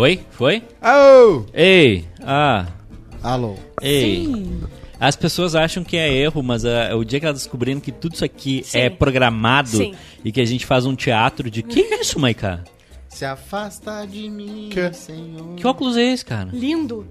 Foi? Foi? Oh! Ei, ah, Alô. ei. As pessoas acham que é erro, mas ah, o dia que elas descobriram que tudo isso aqui Sim. é programado Sim. e que a gente faz um teatro de. Que isso, Maiká? Se afasta de mim, Que? Senhor. Que óculos é esse, cara? Lindo.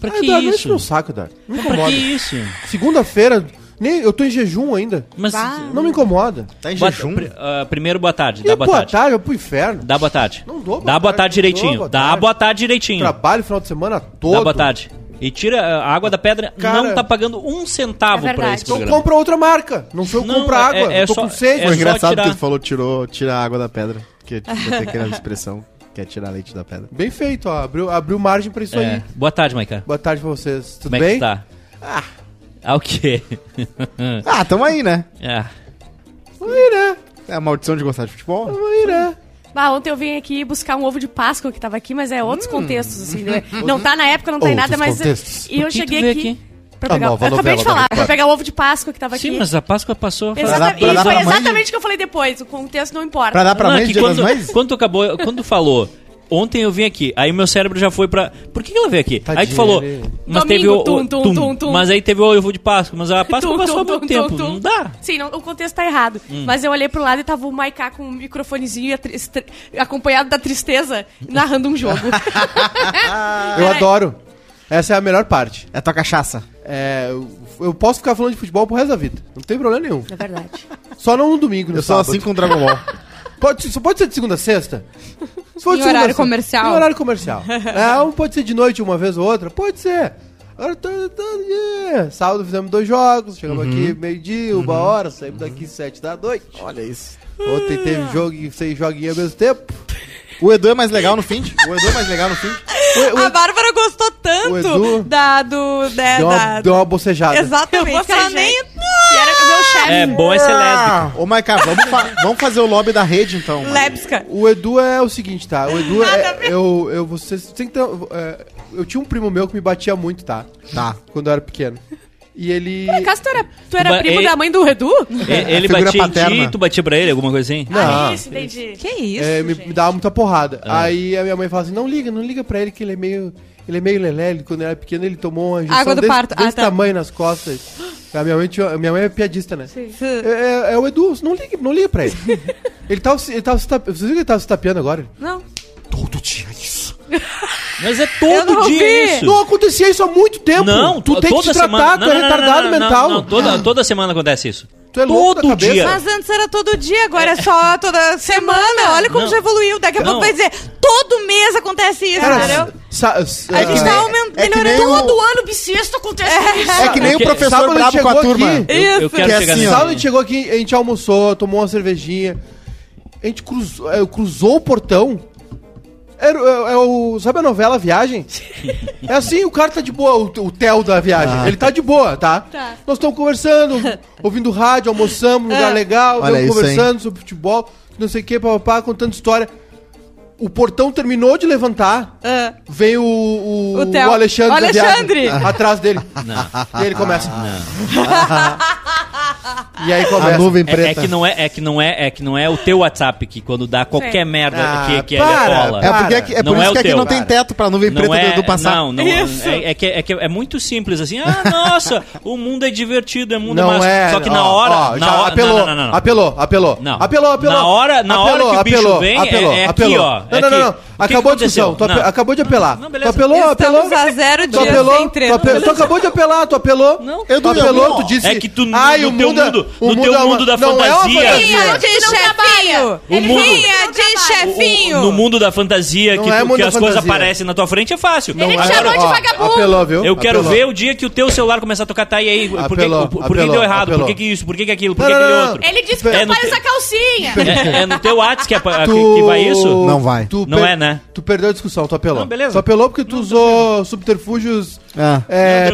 Pra Ai, que enche isso? meu saco. Não me Pra que incomoda. isso? Segunda-feira, nem, eu tô em jejum ainda. Mas. Bah. Não me incomoda. Tá em Boa- jejum? ah, primeiro, boa tarde. E Dá boa, boa tarde. tarde, eu pro inferno. Dá boa tarde. Não dou boa Dá boa tarde, tarde não dou direitinho. boa Dá tarde. boa tarde direitinho. Trabalho final de semana todo. Dá boa tarde. E tira a água da pedra, Cara- não tá pagando um centavo É pra verdade. esse Então programa. compra outra marca. Não sou eu que Não, compro é- água. é eu tô só- com sede. é Foi só engraçado tirar- que tu falou, tirou, tira a água da pedra. Que tipo, tem aquela expressão que é tirar leite da pedra. Bem feito, ó. Abriu, abriu margem pra isso É. aí. Boa tarde, Maica. Boa tarde pra vocês. Tudo Como é bem? que tá? Ah, o quê? Ah, tamo aí, né? ah, Vamos aí, né? É a maldição de gostar de futebol. Vamos aí, né? Bah, ontem eu vim aqui buscar um ovo de Páscoa que tava aqui, mas é outros contextos, assim. né? Não tá na época, não tá em nada, mas. contextos. E eu que cheguei aqui. aqui? Pra A pegar, nova eu acabei de novela falar, pra pegar o ovo de Páscoa que tava aqui. sim, mas a Páscoa passou. Exatamente, pra dar foi pra mãe? exatamente o que eu falei depois. O contexto não importa. Pra dar pra Não, é mãe que Dia quando, das Mães? quando tu acabou, quando falou, ontem eu vim aqui, aí meu cérebro já foi pra. Por que que ela veio aqui? aí tu Tadinha, falou, ele- mas Domingo, teve o. tum, tum, tum, tum, tum. Mas aí teve o ovo de Páscoa, mas a Páscoa Tum, passou há tum, muito tum, tempo. tum, tum. Não dá. Sim, não, o contexto tá errado. Hum. Mas eu olhei pro lado e tava o Maiká com um microfonezinho e a acompanhado da tristeza, narrando um jogo. Eu adoro. Essa é a melhor parte. É tua cachaça. É, eu, eu posso ficar falando de futebol pro resto da vida. Não tem problema nenhum. É verdade. Só não no domingo, no Eu sou sábado. assim com o Dragon Ball. Pode, só pode ser de segunda a sexta? Se Em horário sexta- comercial. Em horário comercial. é, um pode ser de noite uma vez ou outra? Pode ser. Agora tá, tá, yeah. Sábado fizemos dois jogos, chegamos aqui meio-dia, uma hora, saímos daqui sete da noite. Olha isso. Ontem teve jogo e seis joguinhos ao mesmo tempo. O Edu é mais legal no fim? O Edu é mais legal no fim? O, o, A Bárbara gostou tanto O Edu da, do, né, deu, uma, da... deu uma bocejada. Exatamente. Eu ela nem... Chefe. É bom é ser lésbica. Ô, Maica, vamos, fa- vamos fazer o lobby da rede, então. mano. Lebska. O Edu é o seguinte, tá? O Edu Nada a é. ver. Eu, eu, vocês tem que ter, é, eu tinha um primo meu que me batia muito, tá? Tá. Quando eu era pequeno. E ele. Por acaso tu era, tu era ba- primo ei- da mãe do Edu? Ele batia em paterna. ti, tu batia pra ele, alguma coisa assim? Não. Ah, isso, entendi. Que isso, é, me, me dava muita porrada. Ah. Aí a minha mãe fala assim: não liga, não liga pra ele que ele é meio. Ele é meio lelé, ele, quando era pequeno ele tomou uma injeção Água do desse, parto. Ah, desse tá. tamanho nas costas. A minha mãe, tinha, a minha mãe é piadista, né? Sim. É, é- é o Edu, não liga, não liga pra ele. ele tava, se- ele tava. Vocês viram que ele tava se tapeando agora? Não. Todo dia isso. Mas é todo dia vi. isso. Não acontecia isso há muito tempo. Não, tu tem que te toda tratar, semana. tu é Não, não, não, retardado não, não, mental. não, toda, toda semana acontece isso. Tu é Todo dia. Mas antes era todo dia, agora é só toda semana. Olha como Não. já evoluiu. Daqui a Não. pouco vai dizer, todo mês acontece isso, Cara, entendeu? sa- A é, gente tá aumentando, é que melhorando. o- Todo ano bissexto acontece isso. É que nem É o que- professor sábado brabo com a chegou turma. aqui. Eu, eu Isso. quero Que é chegar assim. Sábado a gente chegou aqui, a gente almoçou, tomou uma cervejinha. A gente cruzou, é, cruzou o portão. Era, é, é o, sabe a novela Viagem? É assim, o cara tá de boa, o, o Theo da viagem. Ah. Ele tá de boa, tá? Tá. Nós estamos conversando, ouvindo rádio, almoçamos, num lugar legal, Olha estamos isso, conversando sobre futebol, não sei o que, papapá, contando história. O portão terminou de levantar. Ah. Vem o, o, O o Alexandre, viagem Alexandre. atrás dele. E ele começa. e aí A começa. nuvem É, preta. é que não é, é que não é, é que não é o teu WhatsApp que quando dá qualquer Sim. merda Ah, que, que para, ele cola. É, porque é Não por é isso o que aqui teu, não tem teto pra nuvem preta do, do passar. Não, não, Isso. é, é que, é que é muito simples assim. Ah, nossa, o mundo é divertido, é mundo Não massa. é. Só que na ó, hora, ó, na hora, apelou, não, não, não, não. apelou, apelou. Não. Apelou, apelou. Na hora- na hora que o bicho vem, é- é aqui, ó. Não, É não, não, não. Que Acabou a que discussão. Tu Não. acabou de apelar. Não, tu beleza. apelou, apelou. Estamos a zero Tu dias apelou, sem tu, apelou, tu acabou de apelar, tu apelou. Não. tu apelou, não. tu disse. É que tu, no, Ai, no o teu mundo, é- mundo, o no teu é mundo da não é fantasia. De chefinho! O mundo- de O- chefinho! no mundo da fantasia, Não que, é tu- mundo que as coisas aparecem na tua frente, é fácil. Ele Não te é- chamou de ó, vagabundo. Apelou, viu? Eu quero Apelou. ver o dia que o teu celular começar a tocar, tá e aí, por, que, Apelou, por, por que deu errado? Por que, que isso? Por que, que aquilo? Por que aquele outro? Ele disse que É te- usa calcinha. É, no teu WhatsApp que, é Tu- vai isso? Não vai. tu Não é, né? Tu perdeu a discussão, tu apelou. Não, beleza. Tu apelou porque tu usou subterfúgios Ah.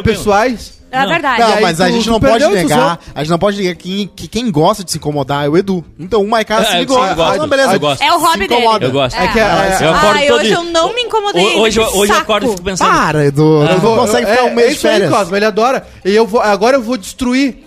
pessoais. É verdade. Não, aí mas a gente não pode negar. A gente não pode negar que, que quem gosta de se incomodar é o Edu. Então o Maiká É, se eu ligou. Ah, não, beleza. eu gosto. É o hobby Se dele. Eu gosto. É que é- é- Eu acordo Ai, todo hoje eu não me incomodei. Ho- Hoje, eu- que hoje eu acordo e fico pensando. Para, Edu. Eu não vou- consegue ficar é, um mês é de aí, férias. Cosmo, ele adora. E eu vou, agora eu vou destruir.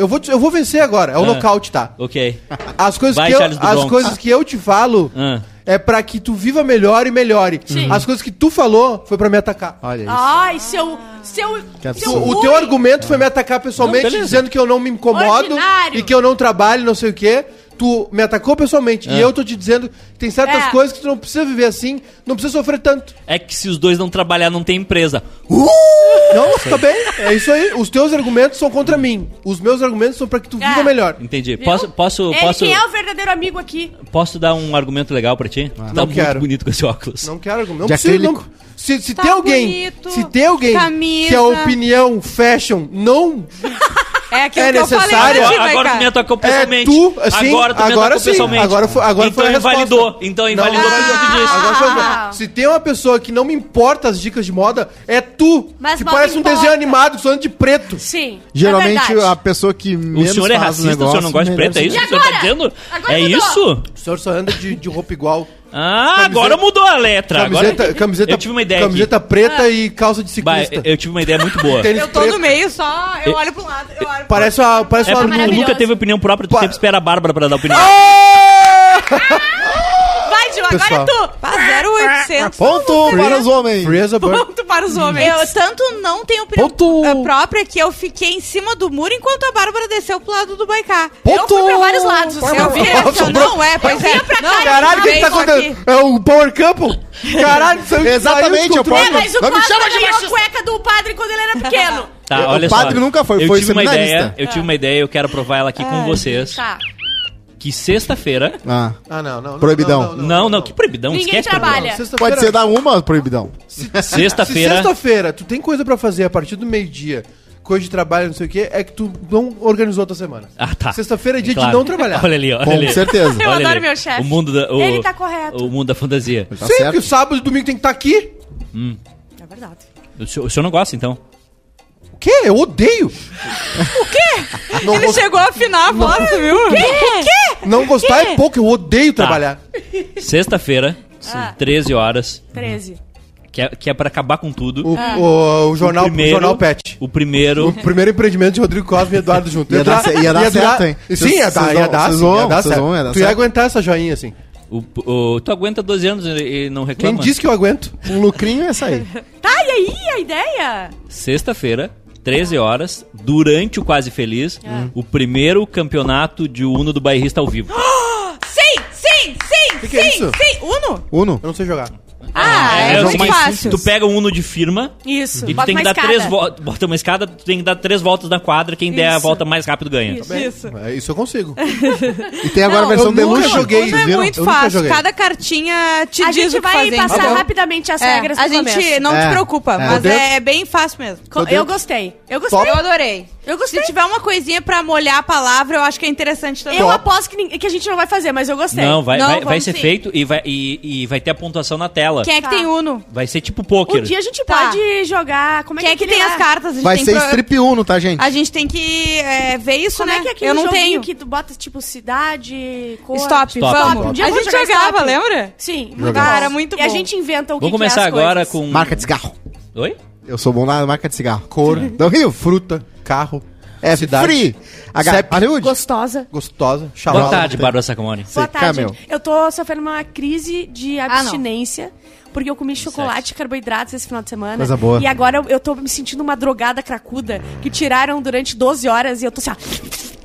eu, vou, eu vou vencer agora. É o Ah. nocaute, tá? Ok. As coisas, Vai, que eu, as coisas que eu te falo, Ah. É pra que tu viva melhor e melhore. Sim. As coisas que tu falou foi pra me atacar. Olha isso. Ai, seu. Seu. Que seu absurdo. O, teu argumento foi me atacar pessoalmente, Não, dizendo que eu não me incomodo Ordinário. e que eu não trabalho, não sei o quê. Tu me atacou pessoalmente. E eu tô te dizendo que tem certas É. coisas que tu não precisa viver assim, não precisa sofrer tanto. É que se os dois não trabalhar, não tem empresa. Não, tá bem? É isso aí. Os teus argumentos são contra mim. Os meus argumentos são pra que tu viva É. melhor. Entendi. Viu? Posso, posso, Ele, posso, quem é o verdadeiro amigo aqui? posso dar um argumento legal pra ti? tá Não muito quero. bonito com esse óculos. Não quero argumento. Não De precisa, não, se, se Tá tem alguém, bonito. se tem alguém Camisa. que a opinião fashion não É aquilo É que eu falei necessário. pra ti, Agora, agora tu me atacou é pessoalmente. tu, assim, agora tu me agora atacou sim, pessoalmente. agora foi, agora então foi a resposta. invalidou. Então invalidou Não, tudo que eu disse. Agora foi Ah. Se tem uma pessoa que não me importa as dicas de moda, é tu, Mas que parece um importa. desenho animado, só de preto. Sim. Geralmente é a pessoa que O menos senhor é racista, o negócio, senhor não gosta de preto, é se- isso que o senhor tá dizendo? É isso? O senhor só anda de, de roupa igual. Ah, Camiseta- agora mudou a letra. Camiseta, agora... camiseta, eu tive uma ideia camiseta aqui. preta e calça de Bah, ciclista. eu tive uma ideia muito boa. Eu tô preto. no meio só, eu olho pra um lado, eu olho pro Parece uma, parece É uma porque tu maravilhoso. nunca teve opinião própria, tu Pa- sempre espera a Bárbara pra dar opinião. Vai, Gil, agora Pessoal. é tu. Pá, 0800. Ponto para os homens. Free as a bird. Ponto para os homens. Eu tanto não tenho opinião Ponto. eh, própria que eu fiquei em cima do muro enquanto a Bárbara desceu pro lado do Baiká. Eu fui pra vários lados. Eu vi essa, não é, pois é. Não, Caralho, o que, que tá acontecendo? É o Power Couple? Caralho, saiu Exatamente, saiu de é o controle. É, mas o Não me chama de ganhou a machista. cueca do padre quando ele era pequeno. Tá, O olha padre só. nunca foi, eu foi tive uma ideia, Eu tive uma ideia e eu quero provar ela aqui com vocês. Tá. Que sexta-feira. Ah, Ah, não, não. não, Proibidão. Não, não, que proibidão. Ninguém esquece trabalha. proibidão. Pode ser dar uma proibidão. Se Sexta-feira. sexta-feira tu tem coisa pra fazer a partir do meio-dia, coisa de trabalho, não sei o quê, é que tu não organizou a tua semana. Ah, tá. Sexta-feira é dia Claro. de não trabalhar. Olha ali, olha Com ali. certeza. Eu Olha adoro ali. meu chefe. O mundo da. O, Ele tá correto. O mundo da fantasia. Tá Sim, certo. porque o sábado e domingo tem que estar aqui. É verdade. O senhor, o senhor não gosta, então? O quê? Eu odeio. Não, Ele chegou a afinar a voz, viu? O quê? não gostar é pouco, eu odeio Tá. trabalhar. Sexta-feira, Ah. 13 horas, 13. que é, que é pra acabar com tudo. O, o, o jornal, o primeiro- jornal Pet. O primeiro. O primeiro empreendimento de Rodrigo Cosme e Eduardo junto. Ia dar ia dar certo, hein? Sim, ia dar, ia dar, vocês sim, vão, ia dar vocês certo. vão, ia dar Tu ia aguentar essa joinha, assim. O, o- tu aguenta 12 anos e não Quem reclama? disse que eu aguento? Um lucrinho ia sair. Tá, e aí a ideia? Sexta-feira, 13 horas, durante o Quase Feliz, o primeiro campeonato de Uno do Bairrista ao vivo. Sim, sim, sim, Que que é sim, isso? sim. Uno? Uno. Eu não sei jogar. Ah, é, É, muito mas fácil. Tu pega um Uno de firma Isso. e tu Bota tem que uma dar escada. três voltas. Bota uma escada, tu tem que dar três voltas na quadra. Quem der a volta mais rápido ganha. Isso. Isso. É, Isso eu consigo. E tem agora Não, a versão eu nunca deluxe. joguei. Uno Vocês é viram? muito Eu fácil. joguei. Cada cartinha te A diz gente o que vai fazer. passar Tá rapidamente as É, regras a gente começo. não É, te preocupa, é. mas é, é bem fácil mesmo. Eu gostei. Eu gostei. Eu adorei. Eu gostei. Se tiver uma coisinha pra molhar a palavra, eu acho que é interessante também. Eu aposto que, nin- que a gente não vai fazer, mas eu gostei. Não, vai, Não, vai, vai vamos ser sim. feito e vai, e, e vai ter a pontuação na tela. Quem é que Tá. tem Uno? Vai ser tipo poker. Um dia a gente Tá. pode jogar. Como é Quem é que aquele tem lá? as cartas? A gente Vai tem ser pro- strip Uno, tá, gente? A gente tem que é, ver isso, Como né? é que é aquele eu não joguinho tenho. que tu bota, tipo, cidade, cor... Stop, Stop. vamos. Um dia a vamos gente jogar jogava, stop. lembra? Sim, muito Jogava. bom. Cara, muito E a bom. gente inventa o que Vamos que é começar as agora coisas. com. Marca de cigarro. Oi? Eu sou bom na marca de cigarro. Cor, Não Rio? fruta, carro, É cidade, free. H CEP. Hollywood. Gostosa. gostosa, Boa xalala. tarde, Bárbara Sacomori. Boa tarde. meu. Eu tô sofrendo uma crise de não. abstinência. Porque eu comi chocolate e carboidratos esse final de semana. Coisa boa. E agora eu, eu tô me sentindo uma drogada cracuda que tiraram durante 12 horas e eu tô assim, ó.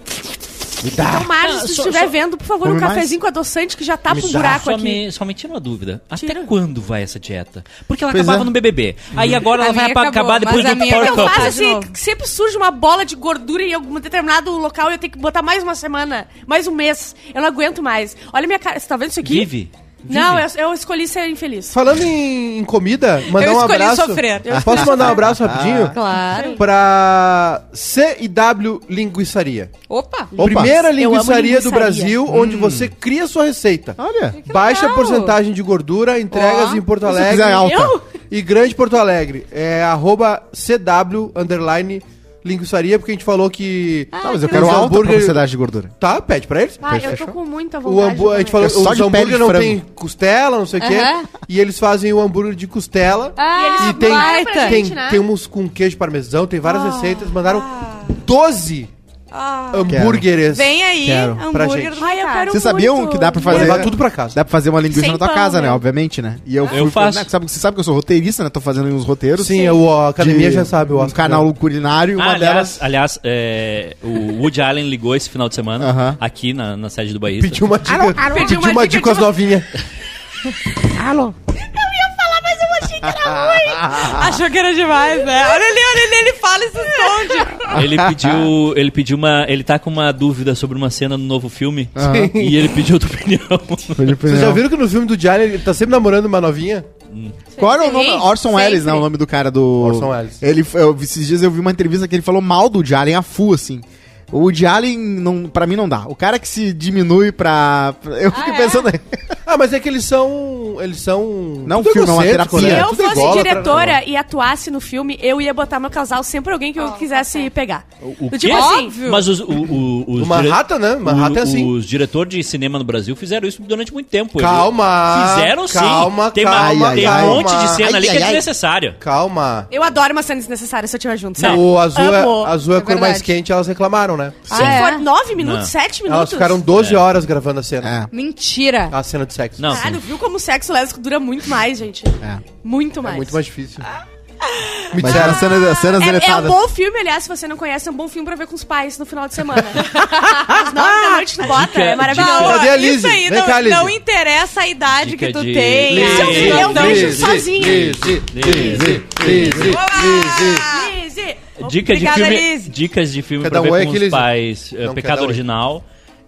Então, Márcio, se tu só- estiver só- vendo, por favor, um mais? cafezinho com adoçante que já tá Me pro dá. buraco Só aqui. me, só me tira uma dúvida. Até quando vai essa dieta? Porque ela Pois acabava é. no BBB. Aí agora A ela vai acabou, acabar depois do Power Eu. Couple. faço de assim, sempre surge uma bola de gordura em algum determinado local e eu tenho que botar mais uma semana, mais um mês. Eu não aguento mais. Olha minha cara, você tá vendo isso aqui? Vive. Não, Vive. eu, eu escolhi ser infeliz. Falando em, em comida, mandar Eu um escolhi abraço. sofrer. Eu Posso mandar um abraço rapidinho? Claro. Pra C&W Linguiçaria. Opa. Opa. Primeira amo linguiçaria do linguiçaria. Brasil, onde você cria sua receita. Olha. Baixa porcentagem de gordura, entregas Ó. em Porto Alegre quiser alta. Eu? e Grande Porto Alegre. É arroba CW underline linguiçaria, porque a gente falou que. Tá, mas eu que quero legal. alta Hambúrguer- porcentagem de gordura. Tá, pede pra eles. Ah, eu tô Fechou. com muita O vontade. hambú- a gente falou, É só os hambúrguer não frango. tem costela, não sei o quê. Aham. E eles fazem o hambúrguer de costela. Ah, e tem, tem, gente, né? tem uns com queijo parmesão, tem várias receitas. Mandaram 12 Ah. hambúrgueres. Vem aí, Quero. Pra hambúrguer gente. do Ai, eu quero Vocês sabiam muito. que dá pra fazer... levar tudo pra casa. Dá pra fazer uma linguiça Sem na tua pão, casa, né? né? Obviamente, né? E eu, Eu faço. Né, sabe, você sabe que eu sou roteirista, né? Tô fazendo uns roteiros. Sim, o, a academia de já sabe. O Um Oscar. canal culinário, Ah, uma aliás, delas... aliás é, o Woody Allen ligou esse final de semana Aham. aqui na, na sede do Bahia. Pediu uma dica. Pediu Pediu uma uma dica dica às de- novinhas. Achou que era demais, né? Olha ali, olha ali, ele fala e se esconde. Ele pediu, ele pediu uma, ele tá com uma dúvida sobre uma cena no novo filme Aham. e ele pediu a tua opinião. Vocês já viram que no filme do Giallo ele tá sempre namorando uma novinha? Qual era o nome? Sim, Orson sempre. Welles, né? O nome do cara do. Orson Welles. Ele, eu, esses dias eu vi uma entrevista que ele falou mal do Allen a full, assim. O Woody Allen, não, pra mim, não dá. O cara que se diminui pra. pra- eu fiquei é? pensando aí. Ah, mas é que eles são. Eles são. Não um tudo filme, é uma terapia. Se né? eu Tudo fosse igual, diretora e atuasse no filme, eu ia botar meu casal sempre alguém que eu quisesse pegar. O quê? tipo assim, Óbvio. Mas os, o, o, os O Manhattan, né? Manhattan é assim. Os diretores de cinema no Brasil fizeram isso durante muito tempo. Calma. Fizeram sim. Calma, tem calma, uma, tem calma. um monte de cena Ai, ali que ai, é ai. desnecessária. Calma. eu adoro uma cena desnecessária se eu estiver junto, sabe? O azul é, Amo. azul é a É cor mais quente, elas reclamaram, né? Se Ah, é? for nove minutos, Não. sete minutos. Elas ficaram 12 horas gravando a cena. É, Mentira. A cena de sexo. Não, Caralho, viu como o sexo lésbico dura muito mais, gente? é. Muito É mais. muito mais difícil. Me Mas disseram. era cena, cenas É, é um deletadas. bom filme, aliás, se você não conhece, é um bom filme pra ver com os pais no final de semana. Às nove da noite tu bota, Dica- é maravilhoso. dica- Cadê a isso Lizzie? aí Vem não, cá, não interessa a idade Dica que tu de- tem. Lizzie. eu vejo Lizzie, sozinha. Lizzie, Lizzie, Lizzie, Ah! Lizzie. Dica de filme, Liz. dicas de filme Cada pra ver um é com os pais. É, Não, Pecado cada um é. Original.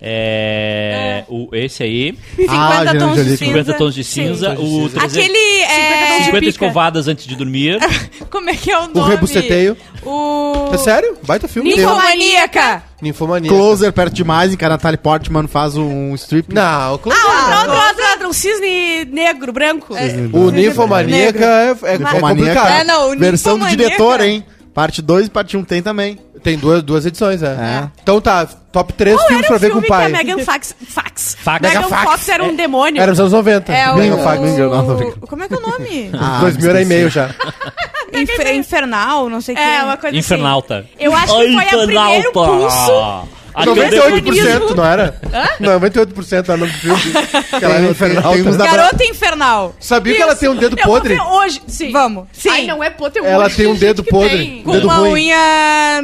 É, O, esse aí. 50 Ah, tons de cinza. 50 tons de cinza. o 300, Aquele. É... 50 pica. escovadas antes de dormir. Como é que é o nome? O rebuceteio. O. É sério? Baita filme. Ninfomaníaca. Ninfomania. Closer perto demais, em que a Natalie Portman faz um strip. Não, o Closer. Ah, outro, outro, outro, um cisne negro, branco. o Ninfomaníaca é, é, é Ninfomaníaca. complicado. É, não, o Versão do Ninfomaníaca- diretor, hein? Parte 2 e parte 1 um tem também. Tem duas, duas edições, é. É. Então tá, top 3 Qual filmes pra o ver com o pai. que a Megan Fox... Fax. Fax. Megan Megan Fox. Era um demônio. Era nos anos 90. É o. Megan. Não, não, não. Como é que é o nome? Ah, 2000 era e-mail já. Infer- Infernal, não sei o que. É, uma coisa Infernalta. assim. Eu acho que foi o primeiro pulso... A 98% não era? 98% era o nome do filme. Que ela era infernal. tem uns da- Garota Infernal. Sabia que ela tem um dedo Eu vou podre? ver hoje, sim. Vamos. Sim. Ai, não é podre, um Ela monte de tem um gente dedo que podre. tem. Com dedo uma ruim. unha Ah, é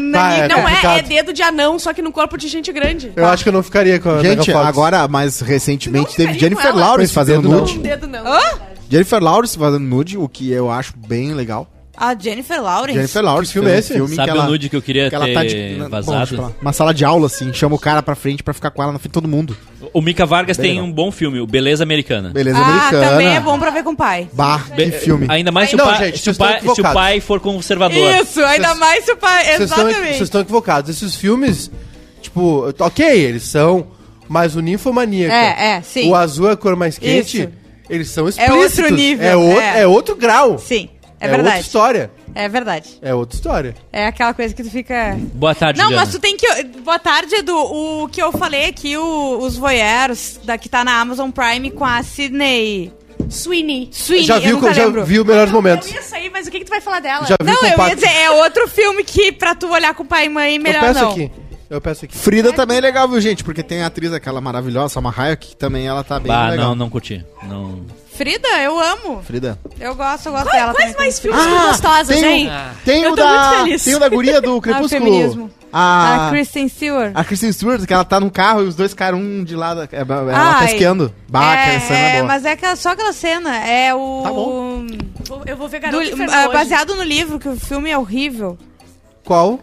Não é, complicado. é dedo de anão, só que no corpo de gente grande. Eu acho que eu não ficaria com a Gente, Megan Fox. agora, mais recentemente, Não teve ficaria Jennifer com ela. Lawrence Com fazendo esse dedo, nude. Um dedo não. Hã? Jennifer Lawrence fazendo nude, o que eu acho bem legal. A Jennifer Lawrence. Jennifer Lawrence Que filme fez é esse? filme Sabe que ela, o nude que eu queria que ela ter tá de, vazado? falar. Uma sala de aula, assim, chama o cara pra frente pra ficar com ela na frente de todo mundo. O Mika Vargas Bem tem legal. um bom filme, o Beleza Americana. Beleza Ah, americana. também é bom pra ver com o pai. Bah, que Be- filme. Ainda mais se, Não, o, pai, gente, se, o pai, se o pai for conservador. Isso, ainda Vocês- mais se o pai. Vocês estão, Exatamente. vocês estão equivocados. Esses filmes, tipo, ok, eles são, mas o Ninfomaníaca, É, é, sim. o azul é a cor mais quente, Isso. eles são outro explícitos. nível, É, o- é. é outro grau. Sim, é, outra verdade. história. É verdade. É outra história. É aquela coisa que tu fica. Boa tarde, Não, Juliana. mas tu tem que. Boa tarde, Edu. O que eu falei aqui, o- os voyeurs, da, que tá na Amazon Prime com a Sidney Sweeney. Sweeney. já eu viu, nunca já lembro. viu melhores momentos. Eu ia sair, mas o que, que tu vai falar dela? Já viu Não, eu ia dizer, é outro filme que pra tu olhar com pai e mãe, Eu melhor peço não. aqui. Eu peço aqui. Frida também é legal, viu, gente? Porque tem a atriz aquela maravilhosa, Salma Hayek, que também ela tá bem Bah, legal. não, não curti. Não. Frida, eu amo. Frida. Eu gosto, eu gosto Quais, dela. quais também. mais filmes ah, gostosas, tem, hein? o, tem Eu o tô muito da, feliz. tem o da guria do Crepúsculo. feminismo. A, A Kristen Stewart. a Kristen Stewart, que ela tá num carro e os dois caras um de lado. é- Ela tá Ai, esquiando. Bah, é, cena é, boa. mas é aquela, só aquela cena. É o. Tá bom. Vou- Eu vou ver do- ah, Infernal hoje. baseado no livro, que o filme é horrível. Qual?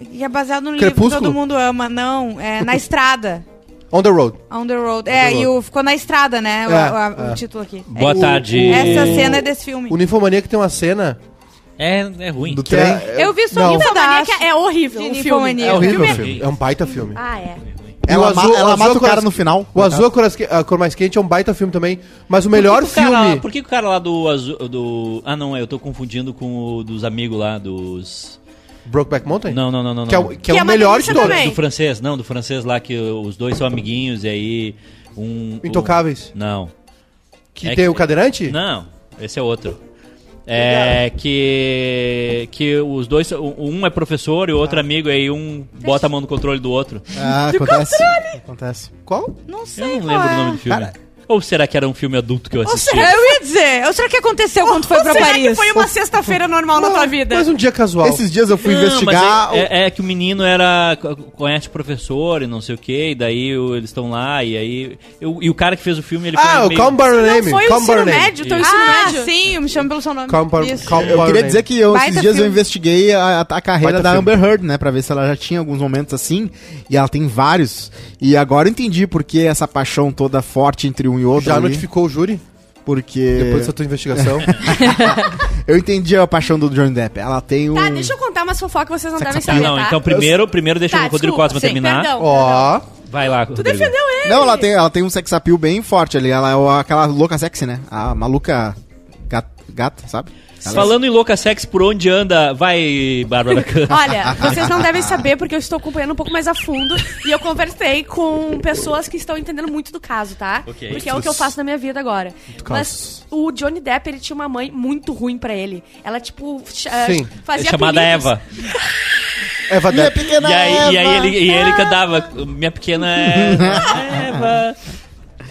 E é baseado no livro que Crepúsculo? todo mundo ama. Não, é Na Estrada. On the Road. On the Road. É, the e Road. o, ficou na estrada, né? o- É, a- o é. título aqui. Boa É, tarde. Essa cena é desse filme. O Ninfomaníaca tem uma cena É, é ruim. Do que trem. é... Eu vi só um pedaço. Ninfomaníaca é horrível o filme. É horrível o filme filme. É um baita filme. Ah, é. E Ela, o ma- azul- ela mata é o cara no final. O azul, a cor, a cor mais quente, é um baita filme também. Mas o melhor por que que o filme... por que que o cara lá do azul. Do, ah, não, eu tô confundindo com o dos amigos lá, dos. Brokeback Mountain? Não, não, não, não. Que é o, que é Que o é uma melhor de delícia todos. também. Do francês, não, do francês lá, que os dois são amiguinhos e aí. Um. Intocáveis. o- não. Que É tem que- o cadeirante? Não, esse é outro. É que que os dois, um é professor e o outro amigo, aí um bota a mão no controle do outro. Ah, acontece. Acontece. Qual? Não sei Eu não qual lembro é. o nome do filme. Cara- Ou será que era um filme adulto que eu Ou assisti? será, eu ia dizer, ou será que aconteceu quando foi Ou pra será Paris? que foi uma sexta-feira normal na tua vida? Mas um dia casual. Esses dias eu fui Não, investigar. mas é, é- é que o menino era conhece o professor e não sei o que, e daí o- eles estão lá e aí eu- e o cara que fez o filme ele Ah, foi o meio- Calm By Your Não Name. foi o Calm ensino Name. médio, teu Isso. ensino Ah, médio? sim, me chama pelo seu nome. Calm. Calm Eu queria Name. dizer que eu, esses dias eu filme. investiguei a, a carreira Baita da filme. Amber Heard, né? Pra ver se ela já tinha alguns momentos assim. E ela tem vários. E agora eu entendi por que essa paixão toda forte entre um e outro. Já ali, notificou o júri? Porque. Depois dessa tua investigação. Eu entendi a paixão do Johnny Depp. Ela tem um. Tá, deixa eu contar umas fofocas que vocês não devem Tá, saber, não, tá? então primeiro, primeiro deixa Tá, o Rodrigo desculpa, Cosma sim, terminar. Ó. Vai lá, Tu Rodrigo. defendeu ele. Não, ela tem, ela tem um sex appeal bem forte ali. Ela é aquela louca sexy, né? A maluca gata, gata sabe? Ela- Falando em louca sex, por onde anda? Vai, Bárbara. Olha, vocês não devem saber porque eu estou acompanhando um pouco mais a fundo e eu conversei com pessoas que estão entendendo muito do caso, tá? Ok. Porque é o que eu faço na minha vida agora. Mas o Johnny Depp, ele tinha uma mãe muito ruim pra ele. Ela, tipo, ch- Sim. fazia chamada apelidos. Eva. Eva Minha Depp. pequena E aí, e aí Eva. ele, e ele cantava, minha pequena Eva.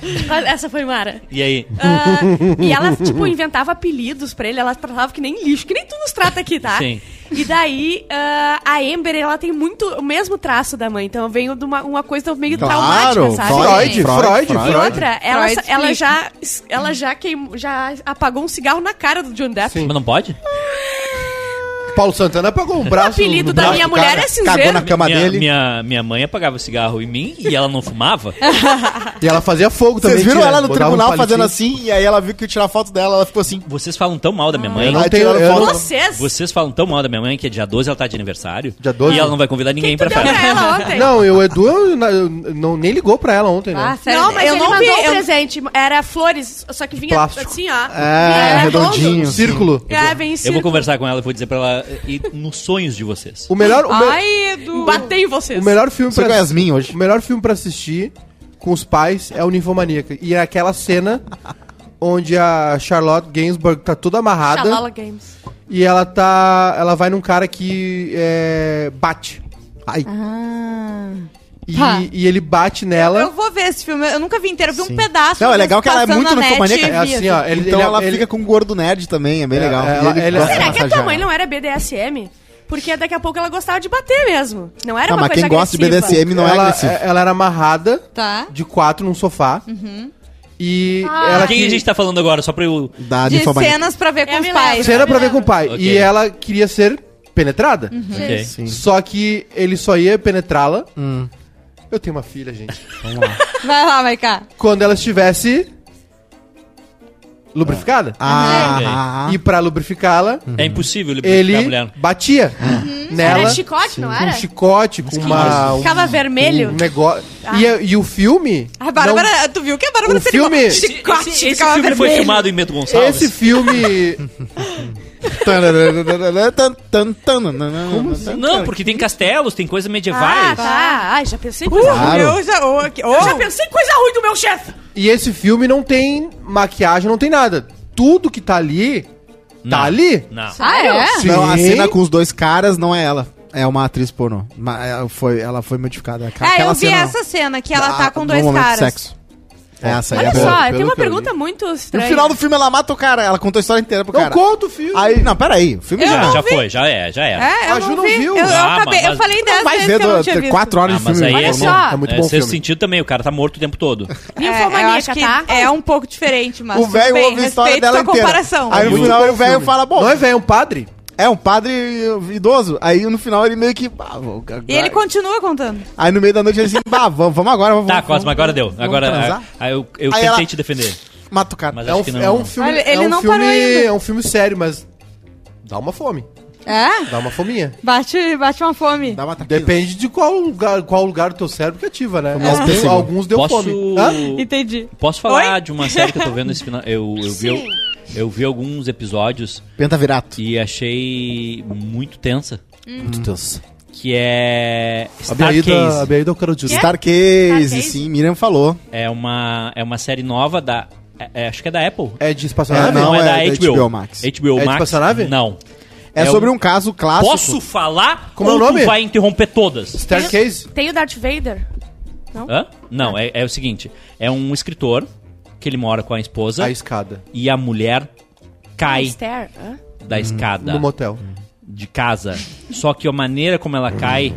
Ah, Essa foi Mara. E aí? Ah, e ela, tipo, inventava apelidos pra ele, ela tratava que nem lixo, que nem tu nos trata aqui, tá? Sim. E daí, ah, a Amber, ela tem muito o mesmo traço da mãe, então veio de uma, uma coisa meio Claro, traumática, sabe? Freud, Freud, E Freud. outra, ela, Freud ela, já, ela já, queimou, já apagou um cigarro na cara do John Depp. Sim. Mas não pode? Paulo Santana pegou um O braço. apelido no da braço minha do mulher cara, é Cagou na cinzeiro. cama minha, dele. Minha, minha mãe apagava cigarro em mim e ela não fumava. E ela fazia fogo também. Vocês viram ela no botava um tribunal fazendo assim, e aí ela viu que eu tirar foto dela, ela ficou assim. Vocês falam tão mal da minha mãe. Eu não tenho- eu foto. não- Vocês? Vocês falam tão mal da minha mãe que dia 12 ela tá de aniversário. Dia 12? E ela não vai convidar ninguém pra festa. Não, e o Edu eu, eu não, nem ligou pra ela ontem, né? Ah, sério? Não, mas eu ele não mandou vi. um eu- presente. Era flores, só que vinha Plástico. assim, ó. É, redondinho. redondo. Círculo. É, vem em Eu vou círculo. conversar com ela e vou dizer pra ela ir nos sonhos de vocês. O melhor, o, me- Ai, Edu. Bater em vocês. o melhor filme Você pra Yasmin hoje. O melhor filme pra assistir com os pais é o Ninfomaníaca. E é aquela cena onde a Charlotte Gainsbourg tá toda amarrada Xalala Games. e ela tá. Ela vai num cara que é, bate. Ai, Ah. E, Tá. e ele bate nela. Eu vou ver esse filme. Eu nunca vi inteiro. Eu vi Sim. um pedaço. Não, é legal que ela é muito na net ninfomaníaca. e É assim, ó. Ele, então ele- ela ele- fica com um gordo nerd também, é bem É, legal. ela- E ele ele- gosta de Será que a tua mãe não era BDSM? Porque daqui a pouco ela gostava de bater mesmo. Não era Ah, uma mas coisa quem gosta de agressiva. BDSM não é ela, agressivo. ela era amarrada Tá. de quatro num sofá. E Ah. ela Quem que- a gente tá falando agora? Só pra eu. Da De cenas pra ver com Eu os pais. cena pra ver com o pai. Ok. E ela queria ser penetrada. Ok. Sim. Só que ele só ia penetrá-la. Hum, Eu tenho uma filha, gente. vamos lá. Vai lá, vai cá. Quando ela estivesse lubrificada. Ah, E pra lubrificá-la, É impossível lubrificar a ele mulher. batia nela Era chicote, não com era? um chicote, com uma. Um, Ficava vermelho. um negócio. E, e o filme. A Bárbara, não- tu viu que a Bárbara O seria uma filme- chicote, Esse, esse ficava filme foi vermelho. filmado em Meto Gonçalves. esse filme. Não, porque tem castelos, tem coisas Ah, medievais. tá. Ai, já pensei em coisa Uh, ruim. Claro. eu já, oh, aqui- oh. Eu já pensei em coisa ruim do meu chefe. E esse filme não tem maquiagem, não tem nada. Tudo que tá ali. Não. Tá ali? Não. Ah, é? Sim. Não, a cena com os dois caras não é ela. É uma atriz pornô. Ma- ela foi, ela foi modificada. É, Aquela eu vi cena- essa cena que ela Ah, tá com no dois momento caras. Sexo. É essa aí. Olha é pelo- só, boa. eu tenho pelo uma eu pergunta muito No estranha. final do filme ela mata o cara. Ela contou a história inteira pro cara. conta o filme. Aí, não, peraí. O filme Eu já. Já, não já vi. foi, já é, já é. É, eu A Ju não não vi. viu. Eu, eu Ah, acabei, mas- eu falei dez Vai vezes ver que eu não do, tinha visto. quatro horas Ah, de mas filme. aí é, só. É muito é bom sexto filme. sentido também, o cara tá morto o tempo todo. É, eu Ninfomaníaca, acho que tá? é um pouco diferente, mas O tudo velho bem, ouve a história respeito dela inteira. comparação. Aí no Muito final o velho fala, bom, Não é velho, é um padre. É um padre idoso. Aí no final ele meio que... ah, vou- E ele continua contando. Aí no meio da noite ele assim, bah, vamos, vamos agora. Vamos, Tá, vamos, Cosma, agora deu. Agora transar? ah, eu, eu Aí tentei ela- te defender. Mata o cara. Mas É acho um, que não. é um filme. Olha, ele é um não filme, parou ainda. É um filme sério, mas. Dá uma fome. É? Dá uma fominha. Bate, bate uma fome. Dá uma. Depende de qual lugar, qual lugar do teu cérebro que ativa, né? mais Alguns, deu Posso- fome. Hã? Entendi. Posso falar Oi? de uma série que eu tô vendo esse final? Eu, eu, vi, Sim. Eu vi alguns episódios Penta virato. e achei muito tensa. Muito Deus. Que é A Beaída, a Starcase. Beaída eu quero dizer. Starcase, Starcase? sim, Miriam falou. É uma, é uma série nova da É- é, acho que é da Apple. É de espaçonave? É, não, é, é da da HBO. HBO Max. HBO É de Max. espaçonave? Não. É, É sobre um- caso clássico. Posso falar Como é o nome? tu vai interromper todas? Staircase? Tem o Darth Vader? Hã? Não, é, é o seguinte. É um escritor que ele mora com a esposa A escada. e a mulher cai da escada No motel. de casa. Só que a maneira como ela cai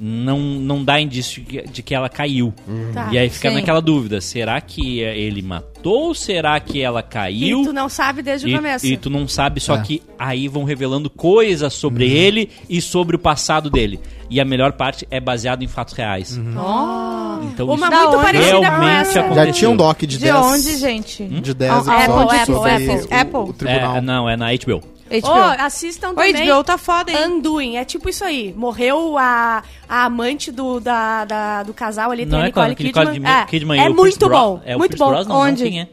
não, não dá indício de que, de que ela caiu. Tá. E aí fica Sim. naquela dúvida: será que ele matou ou será que ela caiu? E tu não sabe desde o E, começo. e tu não sabe, só É. que aí vão revelando coisas sobre ele e sobre o passado dele. E a melhor parte é baseado em fatos reais. Então Uma isso muito Da parecida com realmente essa. aconteceu. Já tinha um doc de, De 10. onde, gente? De 10 Ah, episódios Apple, sobre Apple, o, Apple. o tribunal. É, não, é na HBO. HBO. Oh, assistam O também. HBO tá foda, hein? Undoing, é tipo isso aí. Morreu a, a amante do, da, da- do casal ali, tem Não a é Nicole Nicole Kidman. Kidman, é, Kidman é o muito bom, É o muito bom. Brosnan? Onde? Não, quem é?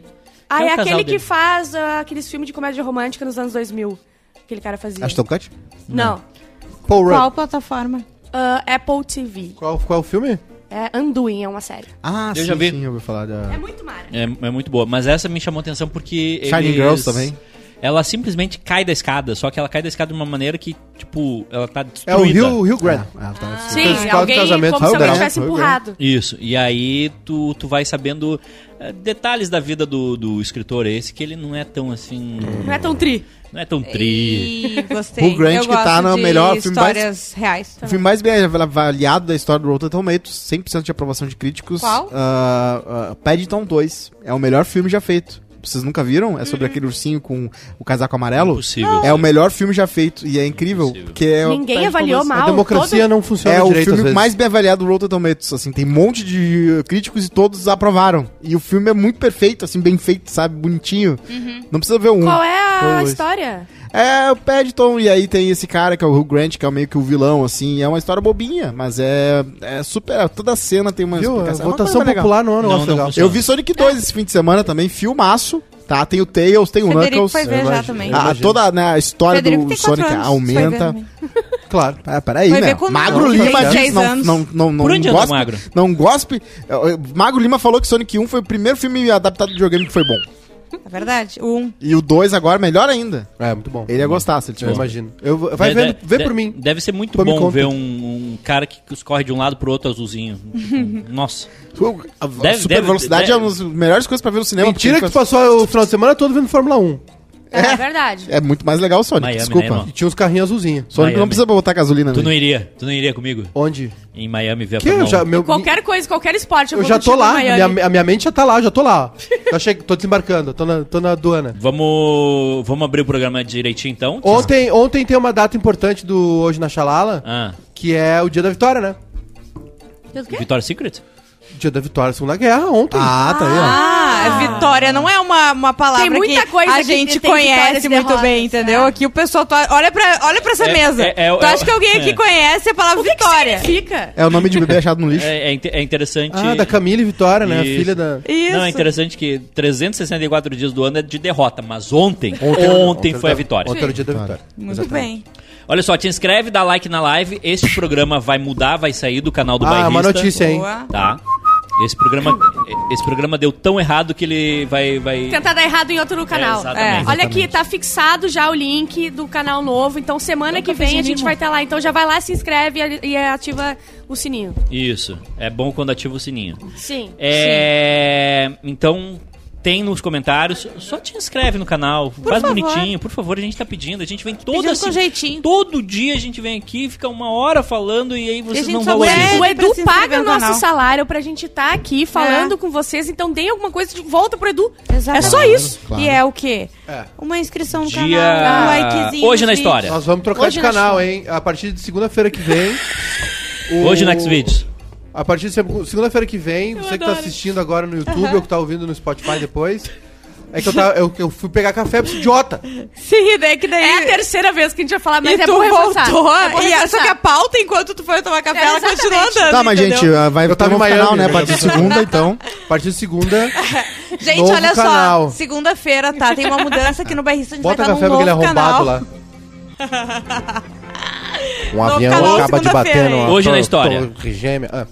Ah, é o casal aquele que dele? faz ah, aqueles filmes de comédia romântica nos anos 2000. Aquele cara fazia. Ashton Kutcher? Não. Paul Rudd. Qual plataforma? Ah, Apple TV. Qual, qual é o filme? É Undoing, é uma série. Ah, Eu sim, já vi. sim, eu ouvi falar da... É muito mara. É, é muito boa. Mas essa me chamou atenção porque. Shining eles- Girls também. Ela simplesmente cai da escada, só que ela cai da escada de uma maneira que, tipo, ela tá É o destruída. Hugh, Hugh Grant. É, ela tá- Sim, Fez quatro alguém como se alguém tivesse empurrado. Isso, e aí tu, tu vai sabendo eh, detalhes da vida do, do escritor esse, que ele não é tão assim. Não é tão tri. Não é tão tri. E gostei. Hugh Grant Eu que tá no melhor filme mais- histórias reais. O filme mais bem avaliado da história do Rotten Tomatoes, 100% de aprovação de críticos. Qual? Ah, ah, Paddington 2. É o melhor filme já feito. Vocês nunca viram? É sobre aquele ursinho com o casaco amarelo? Impossível. É o melhor filme já feito. E é incrível. Impossível. Porque é o Ninguém avaliou 2. mal. A democracia todo- não funciona É o direito às filme vezes. mais bem avaliado do Rotten Tomatoes, assim, tem um monte de críticos e todos aprovaram. E o filme é muito perfeito, assim, bem feito, sabe, bonitinho. Não precisa ver um. Qual é a história? É o Paddington, e aí tem esse cara que é o Hugh Grant, que é meio que o vilão, assim. É uma história bobinha, mas é, é super. Toda cena tem uma Viu? A explicação. é uma votação popular não é um Não, não legal. Eu vi Sonic 2 esse fim de semana também, filmaço. Tá, tem o Tails, tem o Federico Knuckles. foi ver já também. Eu A, imagino. toda né, a história Federico do Sonic anos, aumenta. Claro. Ah, peraí, Vai né? Magro não, Lima diz, não, anos. não, não, não, Por onde não gospe, Magro? não gospe. Magro Lima falou que Sonic 1 foi o primeiro filme adaptado de videogame que foi bom. É verdade. O um. E o 2 agora, melhor ainda. É, muito bom. Ele ia gostar se ele Eu tivesse. imagino. Eu, vai De- vendo, vê de- por mim. Deve ser muito me bom conta. ver um, um cara que, escorre de um lado pro outro azulzinho. Tipo, Nossa. A Deve- super deve- velocidade deve- é uma das melhores coisas pra ver no cinema. Mentira que porque tu passou o final de semana todo vendo Fórmula 1. É, verdade. É muito mais legal o Sonic, Miami, desculpa. né, irmão? E tinha uns carrinhos azulzinhos. Sonic não Miami. precisa botar gasolina Tu não nele. iria, tu não iria comigo? Onde? Em Miami ver a Que eu Fórmula já, 1? meu, Qualquer coisa, qualquer esporte. eu vou já tô lá. Miami. Minha, a minha mente já tá lá, já tô lá. Já cheguei, tô desembarcando, tô na, tô na aduana. Vamos, vamos abrir o programa direitinho então? Ontem, ontem tem uma data importante do Hoje na Xalala, Ah, que é o dia da vitória, né? Victoria's Secret? Dia da vitória, Segunda Guerra, ontem. Ah, tá aí, ó. Ah, vitória não é uma, uma palavra Tem muita que coisa a que gente tem vitórias conhece e muito derrotas, bem, entendeu? é. Aqui o pessoal... tá- olha, pra, olha pra essa É, mesa. é, é, tu é, acha que alguém aqui é. conhece a palavra O que, que vitória? significa? É o nome de bebê achado no lixo. É, é inte- é interessante... Ah, da Camille Vitória, né? A Isso. filha da... Isso. Não, é interessante que 364 dias do ano é de derrota, mas ontem, Ontem, ontem, foi a vitória. Ontem era o dia da vitória. Muito Exatamente. bem. Olha só, te inscreve, dá like na live. Este programa vai mudar, vai sair do canal do Ah, Bairrista. uma notícia, hein? Boa. Tá. Esse programa, esse programa deu tão errado que ele vai... vai... Tentar dar errado em outro canal. exatamente. Olha aqui, tá fixado já o link do canal novo. Então, semana que vem a gente vai estar lá. Então, já vai lá, se inscreve e e ativa o sininho. Isso. É bom quando ativa o sininho. Sim. É... Então, tem nos comentários. Só te inscreve no canal. faz favor. bonitinho, por favor. A gente tá pedindo. A gente vem toda Pedindo com se- jeitinho. Todo dia a gente vem aqui, fica uma hora falando e aí vocês gente não valorizam. pede O Edu paga o no nosso canal. salário pra gente estar aqui falando É. com vocês. Então, deem alguma coisa de volta pro Edu. Exatamente. É só isso. Claro. E é o quê? É. Uma inscrição no Dia- canal, um likezinho. Hoje na história. Nós vamos trocar Hoje de na canal, show. hein? A partir de segunda-feira que vem. o- Hoje no Xvideos. A partir de seg- segunda-feira que vem, você que tá adoro. assistindo agora no YouTube ou que tá ouvindo no Spotify depois. É que eu, tava, eu, eu fui pegar café pra esse idiota. rir, daí que daí... É a terceira vez que a gente vai falar, mas e é tu bom reforçar. voltou, É bom e a- só reforçar. que a pauta, enquanto tu foi tomar café, É, ela exatamente. continua andando, Tá, mas entendeu? gente, uh, vai Eu ter tava um em novo canal, Miami, né? A né? partir de segunda, então. A partir de segunda. Gente, Novo olha canal. só, segunda-feira, tá? Tem uma mudança aqui no Bairrista, a gente Bota vai café estar pra num aquele novo arrombado canal. lá. Um avião canal, acaba de bater no. Hoje na história. Gêmea. Ah.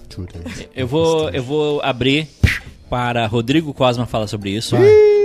Eu vou, eu vou abrir para Rodrigo Cosma falar sobre isso.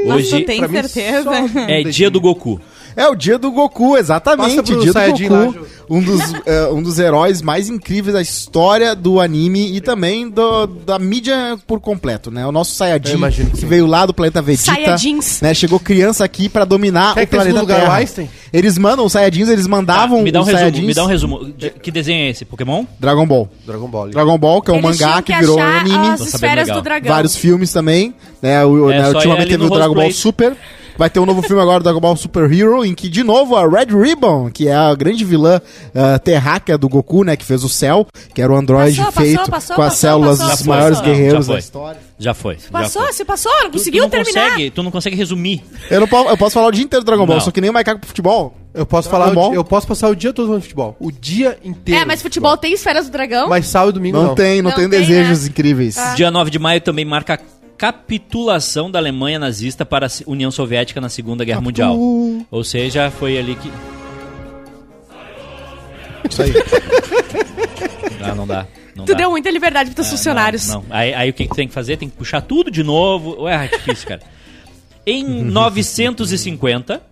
Hoje tu tem certeza? é dia do Goku. É o dia do Goku, exatamente. Dia do Saiyajin lá, Goku. Ju. um, dos, é, um dos heróis mais incríveis da história do anime e também do- da mídia por completo, né? O nosso Saiyajin, que que veio lá do planeta Vegeta. Saiyajins. Né? Chegou criança aqui pra dominar Quer o que planeta lugar Terra. Einstein? Eles mandam os Saiyajins, eles mandavam Tá, me dá um os resumo, Saiyajins... me dá um resumo. De- que desenho é esse? Pokémon? Dragon Ball. Dragon Ball. Dragon Ball, que é um Eles mangá tinham que, virou achar anime. as esferas do dragão. Vários filmes também. Né? O, É, né, ultimamente teve o Dragon Ball. Super. Vai ter um novo filme agora do Dragon Ball Super Hero, em que, de novo, a Red Ribbon, que é a grande vilã uh, terráquea do Goku, né? Que fez o Cell, que era o androide Passou, feito passou, passou, com as passou, células passou. dos maiores passou. guerreiros Já foi. da história. Já foi. já Passou, foi. você passou, não Tu- conseguiu tu não terminar. Consegue, tu não consegue resumir. Eu, não posso, eu posso falar o dia inteiro do Dragon Ball, Não. só que nem o macaco pro futebol. Eu posso Dragon falar, Ball? eu posso passar o dia todo falando de futebol. O dia inteiro. É, mas futebol tem esferas do dragão? Mas sábado e domingo Não, não. tem, não, Não tem, tem, desejos né? incríveis. Dia 9 de maio também marca capitulação da Alemanha nazista para a União Soviética na Segunda Guerra Mundial. Ou seja, foi ali que. Isso aí. Ah, não dá. Não Tu dá. deu muita liberdade pros teus Ah, funcionários. Não, não. Aí, aí o que, que tem que fazer? Tem que puxar tudo de novo. Ué, é difícil, cara. Em 950,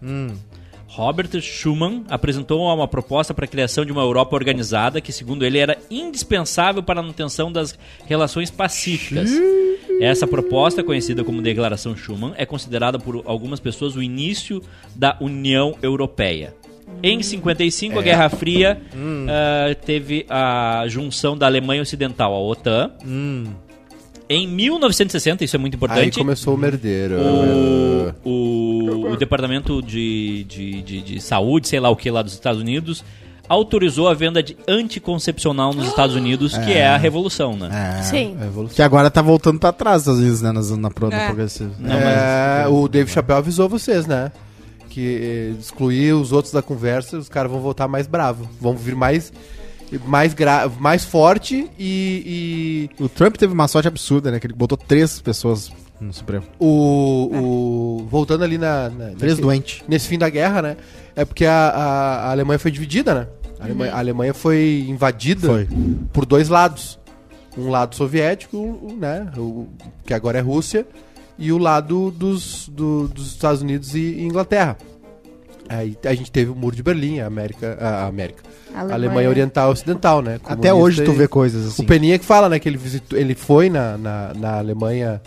Robert Schuman apresentou uma proposta para a criação de uma Europa organizada que, segundo ele, era indispensável para a manutenção das relações pacíficas. Essa proposta, conhecida como Declaração Schuman, é considerada por algumas pessoas o início da União Europeia. Em 55, a Guerra Fria ah, teve a junção da Alemanha Ocidental à OTAN. Em 1960, isso é muito Aí importante, começou o merdeiro. o, o, o Departamento de, de, de, de Saúde, sei lá o que lá dos Estados Unidos, autorizou a venda de anticoncepcional nos Estados Unidos, que é a revolução, né? Sim. É, evolução. Que agora tá voltando pra trás, às vezes, né? Na, na, na É. progressiva. Não, É, o Dave Chappelle avisou vocês, né? Que eh, excluir os outros da conversa, os caras vão voltar mais bravos. Vão vir mais mais, gra mais forte e, O Trump teve uma sorte absurda, né? Que ele botou três pessoas no Supremo. e o, o- voltando ali na, na- Três nesse, doentes. nesse fim da guerra, né? É porque a, a- a Alemanha foi dividida, né? A Alemanha, a Alemanha foi invadida Foi. por dois lados. Um lado soviético, né? O, que agora é Rússia, e o lado dos, do- dos Estados Unidos e Inglaterra. Aí a gente teve o Muro de Berlim, a América, a América, Alemanha. Alemanha Oriental e Ocidental, né? Até Comunista hoje tu e- vê coisas assim. O Peninha que fala, né, que ele visitou, ele foi na, na, na Alemanha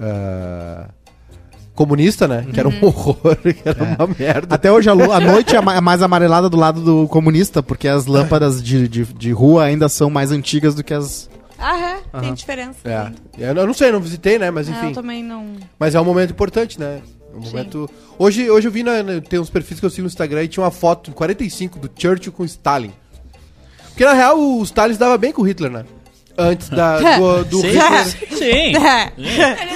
ah, comunista, né? Que era um horror, que era uma merda. Até hoje a, a noite é é mais amarelada do lado do comunista, porque as lâmpadas de, de, de rua ainda são mais antigas do que as. Ah, é? Tem Aham. diferença. É. Eu não sei, não visitei, né? Mas enfim. eu também não. Mas é um momento importante, né? É Um momento. Hoje, hoje eu vi na, na- tem uns perfis que eu sigo no Instagram e tinha uma foto em 45 do Churchill com Stalin. Porque na real o Stalin se dava bem com o Hitler, né? Antes da, do, do Sim. Hitler. Sim. É.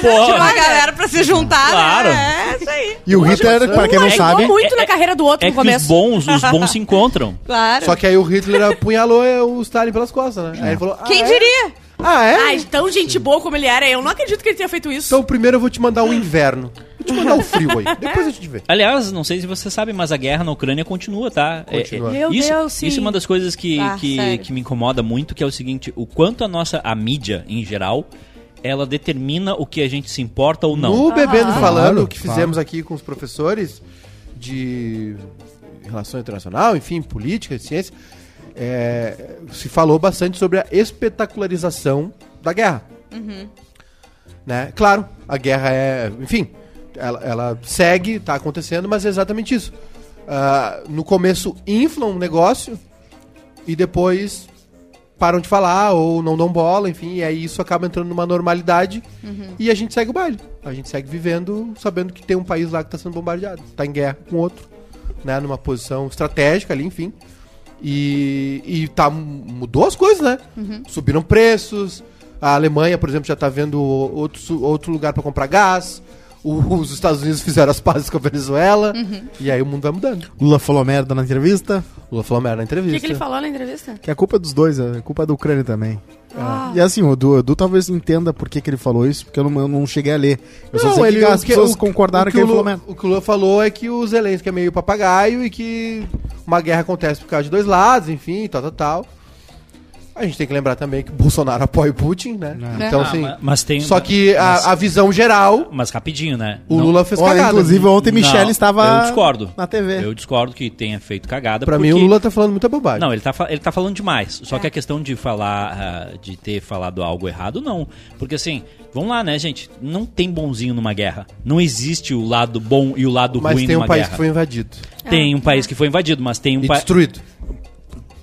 Porra. Tirou a galera pra se juntar, Claro. né? É, isso aí. E o Hitler, pra quem não Ajudou sabe. muito na carreira do outro É no que os começo. bons, os bons se encontram. Claro. Só que aí o Hitler apunhalou é, o Stalin pelas costas, né? Aí ele falou: Quem ah, é? diria? Ah, é? Ai, tão gente boa como ele era. Eu não acredito que ele tenha feito isso. Então primeiro eu vou te mandar o inverno. Te mandar o frio aí. Depois a gente vê. Aliás, não sei se você sabe, mas a guerra na Ucrânia continua, tá? É- Continua. é- Meu isso, Deus, sim. Isso é uma das coisas que, Ah, que, que me incomoda muito, que é o seguinte, o quanto a nossa, a mídia, em geral, ela determina o que a gente se importa ou não. No Bebendo Aham. Falando, Claro, que claro. fizemos aqui com os professores de relação internacional, enfim, política, ciência, é, se falou bastante sobre a espetacularização da guerra. Né? Claro, a guerra é. Enfim, ela, ela segue, tá acontecendo, mas é exatamente isso. Ah, no começo inflam um negócio e depois param de falar ou não dão bola, enfim, e aí isso acaba entrando numa normalidade e a gente segue o baile. A gente segue vivendo sabendo que tem um país lá que está sendo bombardeado, está em guerra com outro, né, numa posição estratégica ali, enfim. E, e tá, mudou as coisas, né? Subiram preços. A Alemanha, por exemplo, já tá vendo outro, outro lugar para comprar gás. O- os Estados Unidos fizeram as pazes com a Venezuela. E aí o mundo vai mudando. Lula falou merda na entrevista. Lula falou merda na O entrevista. que, que ele falou na entrevista? Que a culpa é dos dois, é culpa da Ucrânia também. Ah. E assim, o Edu, Edu talvez entenda por que, que ele falou isso, porque eu não, eu não cheguei a ler. Eu só Não, sei que as o pessoas o- concordaram o que, ele o falou Lula, merda. O que o Lula falou é que o Zelensky é meio papagaio e que uma guerra acontece por causa de dois lados, enfim, tal, tal, tal. A gente tem que lembrar também que o Bolsonaro apoia o Putin, né? Então, Ah, assim. ma- mas tem. Só que mas, a, a visão geral, mas rapidinho, né? o Lula fez Olha, cagada. inclusive ontem Não, Michele estava Eu discordo. na TV. Eu discordo que tenha feito cagada. Pra porque... mim, o Lula tá falando muita bobagem. Não, ele tá, ele tá falando demais. Só que a questão de falar, ah, de ter falado algo errado, não. Porque assim, vamos lá, né, gente? Não tem bonzinho numa guerra. Não existe o lado bom e o lado Mas ruim tem um numa país guerra. que foi invadido Tem um país que foi invadido, mas tem um país. destruído.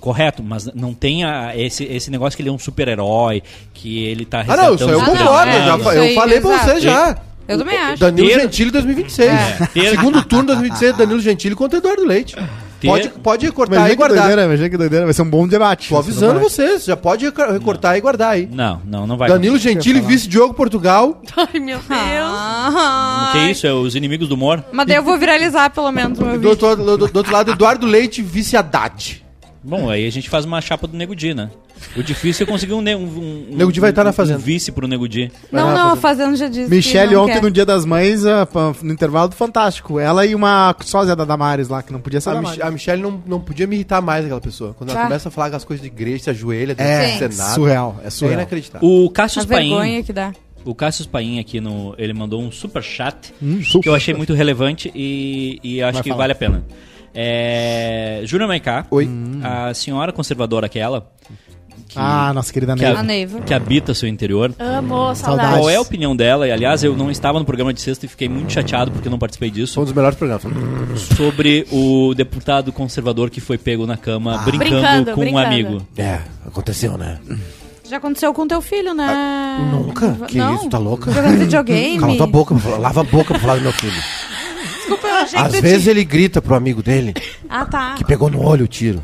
Correto, mas não tem a- esse, esse negócio que ele é um super-herói, que ele tá Ah, não, isso aí eu concordo. é, eu já isso eu aí, falei pra exato. você já. Eu também acho. Danilo Ter- Gentili 2026. É, ter- Segundo turno 2026, Danilo Gentili contra Eduardo Leite. Ter- Pode, pode recortar Imagina e que guardar. doideira, imagina que doideira. Vai ser um bom debate. Tô avisando vocês, já pode recortar e guardar aí. Não, não, não vai. Danilo Gentili, vice Diogo Portugal. Ai, meu Deus. Ah, Que isso? É os inimigos do humor? Mas daí eu vou viralizar pelo menos o meu do vídeo. outro, do, do outro lado, Eduardo Leite, vice Haddad. Bom, aí a gente faz uma chapa do Nego Di, né? O difícil é conseguir um, um, um, Nego Di vai estar na um Fazenda. vice pro Nego Di. Não, não, a. Fazenda já disse. Michele que não ontem quer. no Dia das Mães, no intervalo do Fantástico. Ela e uma sósia da Damares lá, que não podia ser A. Mich a Michelle não, não podia me irritar mais aquela pessoa. Quando ela Tá. começa a falar as coisas de igreja, se ajoelha, É, Senado. surreal, é É surreal. inacreditável. O A Cassius vergonha que dá. o Cassius Paim aqui no, ele mandou um super chat Hum, que super. eu achei muito relevante e, e acho Vai que falar. vale a pena. É, Júnior Maiká, Oi. a senhora conservadora aquela que, Ah, nossa querida que, Neiva. A Neiva. que habita seu interior. Amo, Saudades. saudade. Qual é a opinião dela? E, aliás, eu não estava no programa de sexta e fiquei muito chateado porque não participei disso. Foi um dos melhores programas. Sobre o deputado conservador que foi pego na cama brincando, Brincando, com um brincando. amigo. É, aconteceu, né? Já aconteceu com teu filho, né? Nunca? Que não. isso, tá louca? Jogando videogame. Cala tua boca, lava a boca pra falar do meu filho. Desculpa, eu achei que Às tu vezes tinha- ele grita pro amigo dele Ah, tá. que pegou no olho o tiro.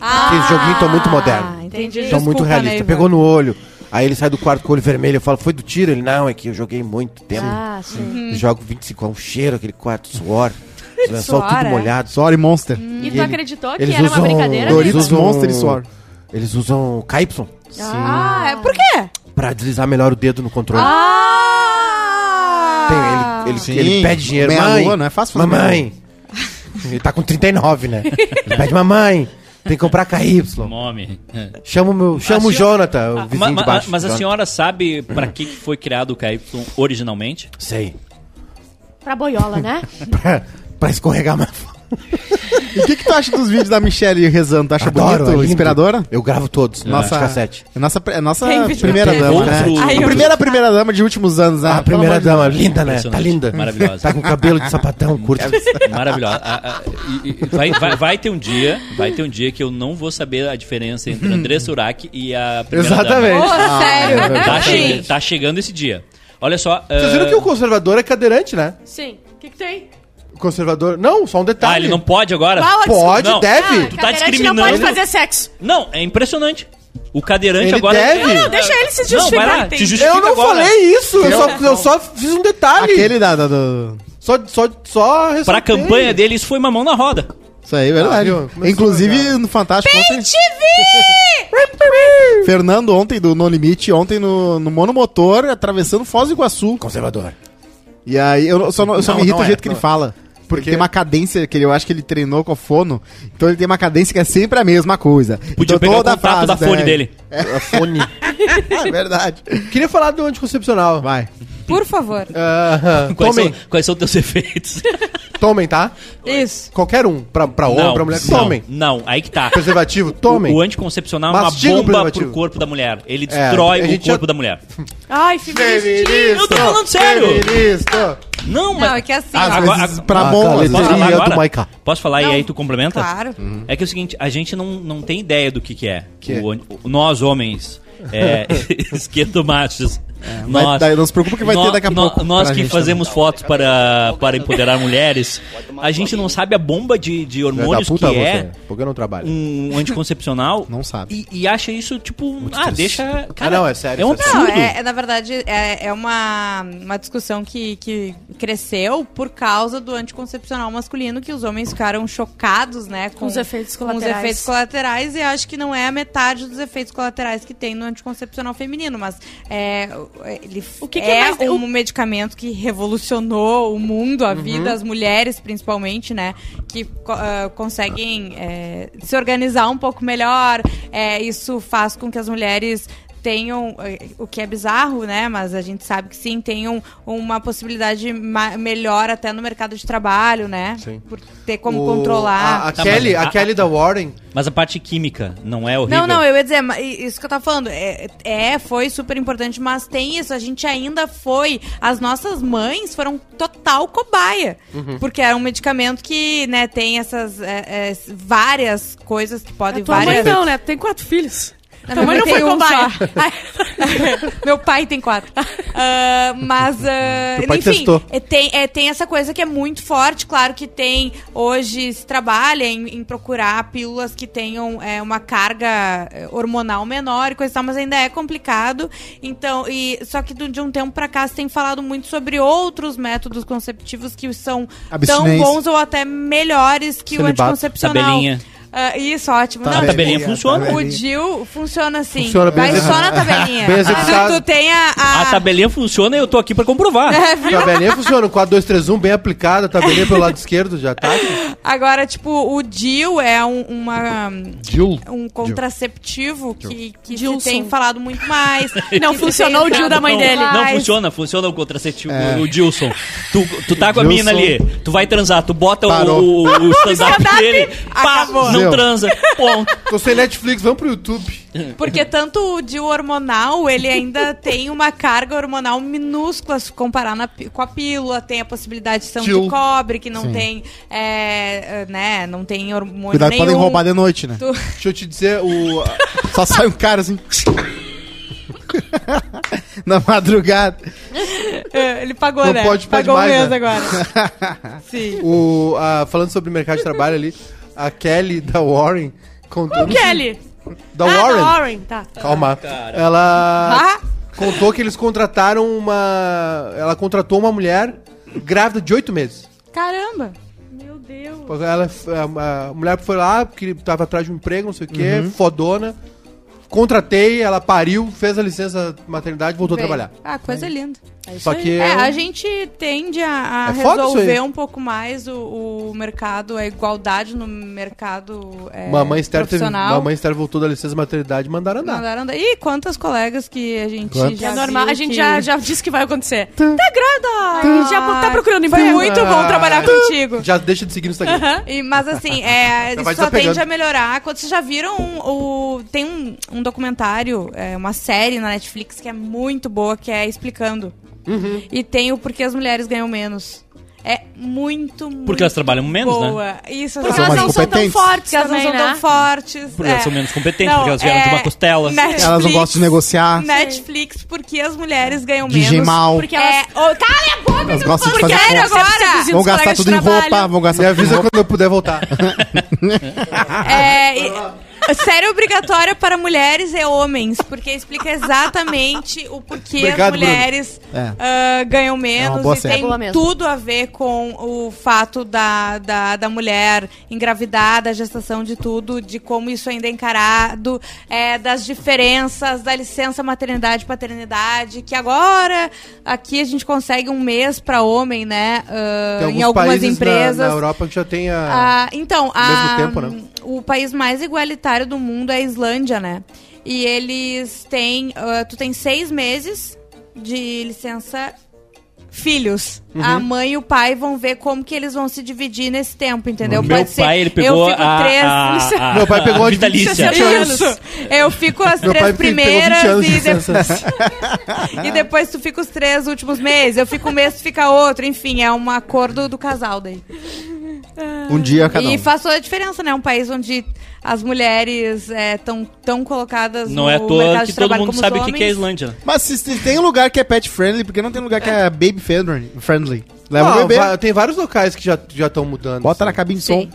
Ah, Aqueles joguinhos tão muito modernos. Entendi. Estão muito realistas. Pegou no olho. Aí ele sai do quarto com o olho vermelho. Eu falo, foi do tiro? Ele, não, é que eu joguei muito tempo. Ah, sim. Eu jogo 25 é um cheiro, aquele quarto, suor. Lençol Suor, tudo é? molhado. Sorry, Monster. E tu ele- acreditou que eles era uma usam brincadeira? Doritos, usam- Monster e Suor. Eles usam KY Ah, é por quê? pra deslizar melhor o dedo no controle. Ah! Tem, ele, Sim. ele pede dinheiro. Meia Mãe, lua, não é fácil fazer Mamãe. Ele tá com 39, né? Ele pede, mamãe, tem que comprar KY. Nome. Chama o, meu, chama o A senhora- Jonathan, o Ah, vizinho ma- de baixo. mas a Jonathan. senhora sabe pra que que foi criado o KY originalmente? Sei. Pra boiola, né? pra, pra escorregar mais. E o que, que tu acha dos vídeos da Michelle rezando? Tu acha Adoro, bonito? é lindo. Inspiradora? Eu gravo todos, Nossa. nossa cassete. É nossa, é nossa Tem vídeo primeira dama, Outro- né? Ai, a primeira primeira dama de últimos anos, né? a Pelo primeira amor de dama, linda, né? Tá Impressionante. linda. Maravilhosa. Tá com cabelo de sapatão curto. Maravilhosa. A- a- e- e- vai, vai, vai ter um dia, vai ter um dia que eu não vou saber a diferença entre Andressa Urach e a primeira Exatamente. Ô, dama. sério? Tá, Sim. che- tá chegando esse dia. Olha só. Vocês ah, viram que o conservador é cadeirante, né? Sim. O que, que tem? Conservador. Não, só um detalhe. Ah, ele não pode agora? Qual a Pode, Não. deve. Tu tá cadeirante discriminando. não pode fazer sexo. Não, é impressionante. O cadeirante Ele agora. deve. Não, não, deixa ele se Não, vai justificar, lá, te justifica eu não agora. falei isso. Eu só, eu só fiz um detalhe. Aquele da, da- do... Só, só, só Pra ressaltei. campanha dele, isso foi uma mão na roda. Isso aí, é verdade. Ah, viu? Começou Inclusive, legal. no Fantástico ontem... Fernando ontem, do No Limite, ontem no, no Monomotor, atravessando Foz do Iguaçu. Conservador. E aí, eu só, não- eu só Não, me irrita não o é, jeito que não ele é. fala. Porque quê? tem uma cadência que ele- eu acho que ele treinou com a fono. Então ele tem uma cadência que é sempre a mesma coisa. Podia então, pegar o toda a contato da frase, fone né? dele. A fone. É verdade. Queria falar do anticoncepcional. Vai. Por favor. Ah, Quais tomem, são, quais são teus efeitos? tomem, tá? Isso. Qualquer um. Pra, pra homem, pra mulher, não, tomem. não, aí que tá. Preservativo, tomem. O, o anticoncepcional é Mastiga o uma bomba pro corpo da mulher. Ele É, destrói a o corpo já- da mulher. Ai, feminista. Eu tô falando sério. Feminista. Não, Não, mas. é que assim. Às Agora- vezes, agora- pra Ah, bom, cara, às vezes- Posso falar do agora? Maiká. Posso falar e Não, aí tu complementa? Claro. É que é o seguinte, a gente não, não tem ideia do que, que é. Que é? O o- nós, homens, é, esquerdomachos. Vai- nós, daí não se preocupa que vai ter nó- daqui a pouco Nós que fazemos fotos para, para empoderar mulheres, a gente não sabe a bomba de, de da hormônios que é você, Porque eu não trabalho. um anticoncepcional. Não sabe. E, e acha isso, tipo, ah, deixa. Ah, não, é sério, É um é sério. Não, absurdo. é, é, na verdade, é, é uma, uma discussão que, que cresceu por causa do anticoncepcional masculino, que os homens ficaram chocados, né? Com, os efeitos com os colaterais. efeitos colaterais, e acho que não é a metade dos efeitos colaterais que tem no anticoncepcional feminino, mas é, ele O que que é, é mais- um medicamento que revolucionou o mundo, a Uhum. vida, as mulheres principalmente, né? Que ah, conseguem é, se organizar um pouco melhor. É, isso faz com que as mulheres tenham, eh, o que é bizarro, né? Mas a gente sabe que sim, tenham uma possibilidade melhor até no mercado de trabalho, né? Sim. Por ter como O- controlar. A, a Tá, Kelly, mas a, a- Kelly da Warren. Mas a parte química não é horrível. Não, não, eu ia dizer, isso que eu tava falando, é, é, foi super importante, mas tem isso, a gente ainda foi, as nossas mães foram total cobaia, Uhum. porque é um medicamento que, né, tem essas é, é, várias coisas que podem, A tua mãe várias... não, né? Tem quatro filhos. Tua mãe não foi um cobaia. Meu pai tem quatro. Ah, mas, pai enfim, é, tem, é, tem essa coisa que é muito forte. Claro que tem, hoje se trabalha em, em procurar pílulas que tenham é, uma carga eh, hormonal menor e coisa e tal, mas ainda é complicado. Então, e, só que de um tempo pra cá se tem falado muito sobre outros métodos conceptivos que são tão bons ou até melhores que o Celibato. anticoncepcional. Tabelinha. Ah, isso, ótimo. Tá, Não, a tabelinha funciona. o DIL funciona assim. Funciona bem Vai só na tabelinha. bem tu, executado. tu tem a. a- A tabelinha funciona e eu tô aqui pra comprovar. É? Tabelinha funciona. 4, 2, 3, 1, bem aplicada. Tabelinha pelo lado esquerdo já tá. Agora, tipo, o DIL é um, uma, Jill. um contraceptivo que, que se tem falado muito mais. Não funcionou o DIL da mãe não, dele. Não mais. funciona, funciona o contraceptivo, É. o Dilson. Tu, tu tá com a Dilson. mina ali, tu vai transar, tu bota o, Parou. o, o stand-up stand-up dele, pá, acabou. não Zeu. transa, ponto. Tô sem Netflix, vamos pro YouTube. Porque tanto o DIL hormonal, ele ainda tem uma carga hormonal minúscula se comparar na com a pílula, tem a possibilidade de ser um de cobre, que não Sim. tem, é, né, não tem hormônio Cuidado, nenhum. podem roubar de noite, né? Tu- Deixa eu te dizer, o. Só sai um cara assim. Na madrugada. É, Ele pagou, Não né? pode pedir Pagou mais, mesmo né? agora. Sim. o a- falando sobre mercado de trabalho ali, a Kelly da Warren contou. O Kelly. Da ah, Warren. da Warren, tá. Calma. cara. Ela Ah, contou que eles contrataram uma. Ela contratou uma mulher grávida de oito meses. caramba. Meu Deus. Ela, a, a mulher foi lá, porque tava atrás de um emprego, não sei o quê, Uhum. fodona. Contratei, ela pariu, fez a licença maternidade e voltou a trabalhar. Ah, coisa linda. Só que. É, eu- a gente tende a, a É resolver um pouco mais o, o mercado, a igualdade no mercado é, Mamãe Esther, teve, profissional. mamãe Esther voltou da licença maternidade e mandaram andar. Mandaram andar. Ih, quantas colegas que a gente Quantas? já É normal, viu a gente que- já, já disse que vai acontecer. Tá grávida! A gente já tá procurando Foi muito bom trabalhar contigo. Já deixa de seguir no Instagram. E, mas assim, é, isso só tende a melhorar. Quando vocês já viram o. Tem um, um documentário, é, uma série na Netflix que é muito boa, que é Explicando. Uhum. E tem o Porquê as Mulheres Ganham Menos. É muito, muito Porque elas trabalham menos, né? boa. Isso, Porque São elas mais não são tão fortes Porque elas não também, são tão né? fortes. Porque é. elas são menos competentes, Não, porque elas vieram de é uma costela. Netflix, Elas não gostam de negociar. Netflix, porque as mulheres ganham DJ menos. mal. Porque elas... É, oh, cala a boca, Elas eu gostam de fazer sério agora. Vão gastar tudo de em roupa, vão gastar Me avisa quando eu puder voltar. É, e- série obrigatória para mulheres e homens, porque explica exatamente o porquê Obrigado, as mulheres É. ah, ganham É menos boa e série. tem É tudo a ver com o fato da, da, da mulher engravidar, da gestação de tudo, de como isso ainda é encarado, é, das diferenças da licença maternidade e paternidade, que agora aqui a gente consegue um mês para homem, né? Tem alguns em algumas países na- empresas. Na, Europa que já tem a. Ah, então, a- tempo, né? o país mais igualitário do mundo é a Islândia, né? E eles têm. ah, tu tem seis meses de licença filhos. Uhum. A mãe e o pai vão ver como que eles vão se dividir nesse tempo, entendeu? O meu pai, ele pegou eu fico a, três a, a, Meu pai pegou a de vitalícia. 27 anos. Isso. Eu fico as Meu três pai pegou 20 primeiras e, de- licença. e depois tu fica os três últimos meses. Eu fico um mês, tu fica outro. Enfim, é um acordo do casal daí. Um dia cada um. E faz toda a diferença, né? Um país onde as mulheres estão tão colocadas Não no é à toa mercado que de todo trabalho mundo como sabe o que que é homens. Islândia. Mas se, se tem um lugar que é pet friendly, porque não tem lugar que é baby friendly? friendly? Leva Não, o bebê, tem vários locais que já estão mudando. bota na assim. cabine de som.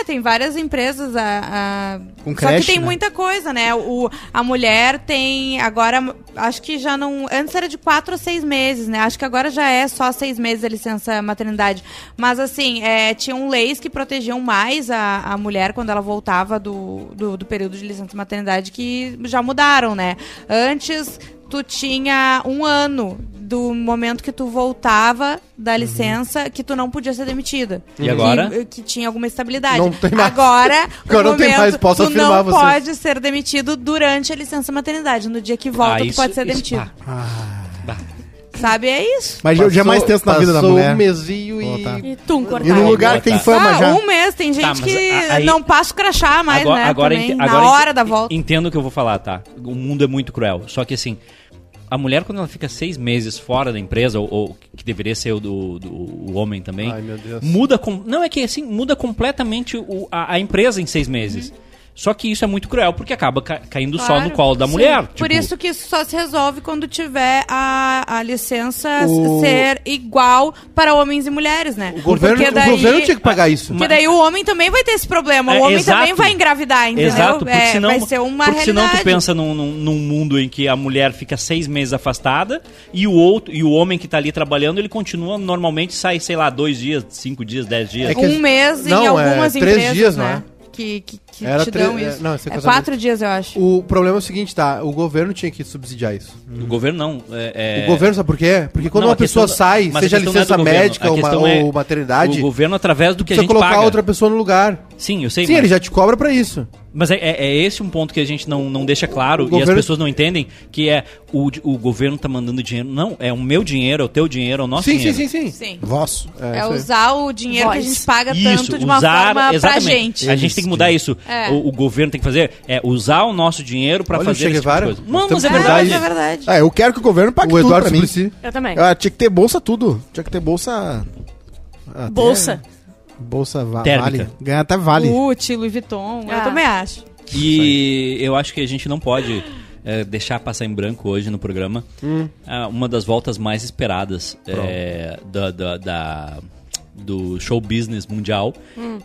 É, tem várias empresas. A, a- Com Só creche, que tem né? muita coisa, né? O, a mulher tem. Agora, acho que já não. Antes era de quatro a seis meses, né? Acho que agora já é só seis meses a licença maternidade. Mas, assim, é, tinham leis que protegiam mais a, a mulher quando ela voltava do, do, do período de licença maternidade que já mudaram, né? Antes, tu tinha um ano do momento que tu voltava da Uhum. licença que tu não podia ser demitida. E agora? Que, que tinha alguma estabilidade. Não tem mais. Agora, Agora não tem momento, mais, posso tu afirmar não vocês. pode ser demitido durante a licença maternidade. No dia que volta, Ah, tu isso- pode ser isso- demitido. ah, bah. Sabe? É isso. Mas o dia mais tenso na vida da passou mulher. um mesinho Oh, e... tá. E tum, E cortado. no lugar que tem Tá. fama ah, já. um mês. Tem gente Tá, que aí- não passa o crachá mais, agora, né? agora, também, ente- na agora hora ente- da volta. Entendo o que eu vou falar, tá? O mundo é muito cruel. Só que assim, a mulher, quando ela fica seis meses fora da empresa, ou, ou que deveria ser o do, do- o homem também, Ai, meu Deus. muda. Com, não, é que assim, muda completamente o- a, a empresa em seis meses. Só que isso é muito cruel, porque acaba ca- caindo só Claro, no colo da sim. mulher. Por tipo, isso que isso só se resolve quando tiver a, a licença O- ser igual para homens e mulheres, né? O governo, Porque o governo tinha que pagar isso. Porque daí o homem também vai ter esse problema. É, o homem exato. também vai engravidar, entendeu? Exato, porque É, senão, vai ser uma porque senão realidade. tu pensa num, num, num mundo em que a mulher fica seis meses afastada e o outro e o homem que tá ali trabalhando ele continua normalmente sai sei lá dois dias, cinco dias, dez dias. É que- Um mês em Não, é algumas três empresas, dias, não né? é? Que, que, que Era te dão é, isso. não, esse é é casamento. quatro dias, eu acho. O problema é o seguinte, tá? O governo tinha que subsidiar isso. O governo não. É, é- O governo, sabe por quê? Porque quando Não, uma a pessoa da- sai, mas a seja questão não é do licença governo, médica a ou, ma- questão é ou maternidade, O governo através do que a precisa gente colocar paga. outra pessoa no lugar. Sim, eu sei. Sim, mas, ele já te cobra pra isso. mas é, é- é esse um ponto que a gente não, não deixa claro O e governo- as pessoas não entendem que é o, di- o governo tá mandando dinheiro. Não, é o meu dinheiro, é o teu dinheiro, é o nosso Sim, dinheiro. sim, sim, sim. Sim. Vosso. É, isso aí. usar o dinheiro que a Voz. gente paga Isso, tanto de uma usar, forma pra gente. A gente tem que mudar isso. É. O, o governo tem que fazer é usar o nosso dinheiro o fazer esse tipo coisa. Temos mas é É, verdade. é verdade. É, eu quero que o governo pague O tudo Eduardo mim. Suplicy. Eu também. Ah, tinha que ter bolsa tudo. Tinha que ter bolsa... até- Bolsa. Bolsa va Térmica. vale. Ganha até vale. Gucci, Louis Vuitton, eu Ah. também acho. E eu acho que a gente não pode é, deixar passar em branco hoje no programa ah, uma das voltas mais esperadas é, da, da- da- do show business mundial,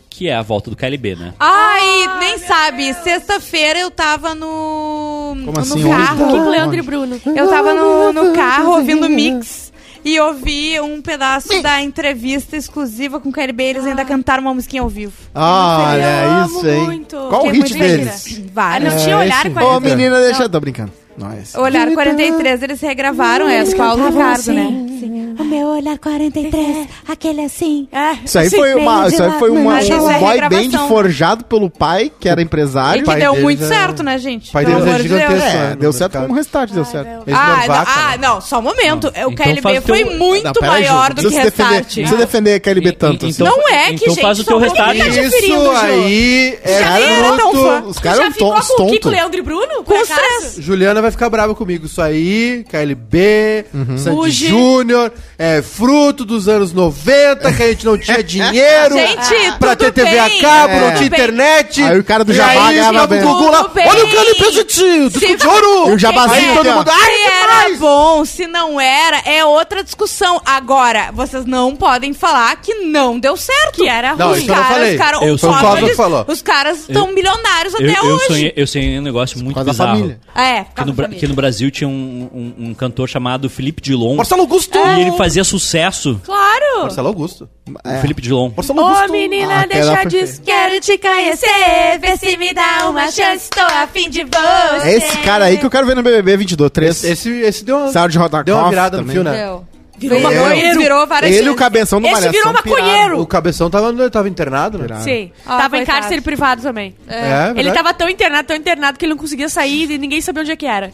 que é a volta do KLB, né? Ai, nem sabe. Sexta-feira eu tava no, Como no assim, carro. Kiko, Leandro e Bruno. Eu tava no, no carro ouvindo mix e ouvi um pedaço da entrevista exclusiva com o KLB. Eles ainda cantaram uma musiquinha ao vivo. Ah, Eu olha amo isso, hein? muito. Qual o hit deles? Ah, Vários. não tinha olhar esse. com Ô, a menina, deixa... Tô brincando. Nós. Olhar 43, eles regravaram essa, Paulo Ricardo, né? O meu olhar 43, aquele assim. É, Isso aí foi, uma, isso aí foi uma, Mas isso um é boy regravação. band forjado pelo pai, que era E empresário. que pai deu deles muito é- certo, né, gente? pai Pelo deles é amor de Deus. gigantesco. É, né, deu certo como restart, deu Ai, certo. Ah, não ah, né? não, só um momento. Não. O Então KLB faz o teu- foi muito Não, peraí, maior Ju, do que precisa defender, Restart. precisa defender a KLB tanto. então- assim. Não é que, então gente, faz o só teu restart. tá Isso aí é Já nem era tão fã. fruto... Os caras já eram ficou com o Kiko, tontos. Leandro e Bruno? Com por acaso? Juliana vai ficar brava comigo. Isso aí, KLB, Sandy Fuji. Júnior, é fruto dos anos 90, que a gente não tinha dinheiro Gente, pra ter TV a bem. cabo, É. não tinha Tudo bem. internet. Aí o cara do E Jabá aí, ganhava ficava bem. o Gugu lá, Tudo bem. olha o KLB, gente, disco Se- de ouro. E o jabazinho Aí todo mundo, ai, Se que era demais. bom, se não era, é outra discussão. Agora, vocês não podem falar que não deu certo. Que era Não, ruim. isso eu não falei. Os caras, Eu os sou- Foi o Cosmo eles- que falou. os caras estão milionários Eu, até eu, hoje. sonhei, eu sonhei um negócio muito causa da bizarro. família. É, Que no, Bra- que no Brasil tinha um, um- um cantor chamado Felipe Dilon. Marcelo Augusto. E ele fazia sucesso. Claro. Marcelo Augusto. O Felipe Dilon. Marcelo Ô, Augusto. menina, Ah, deixa aquela foi disso. Quero te conhecer, vê se me dá uma chance, tô afim de você. É esse cara aí que eu quero ver no BBB 22. 3. Esse, esse, esse deu uma, Saiu de Rodacoff deu uma virada no também. fio, né? Deu. Virou Virou, maconheiro. virou várias Ele e o vezes. cabeção do Esse Malhação virou maconheiro. O Cabeção tava, tava internado, né? Pirado. Sim. Ah, Tava em coitado. cárcere privado também. É, Ele verdade. tava tão internado, tão internado, que ele não conseguia sair e ninguém sabia onde é que era.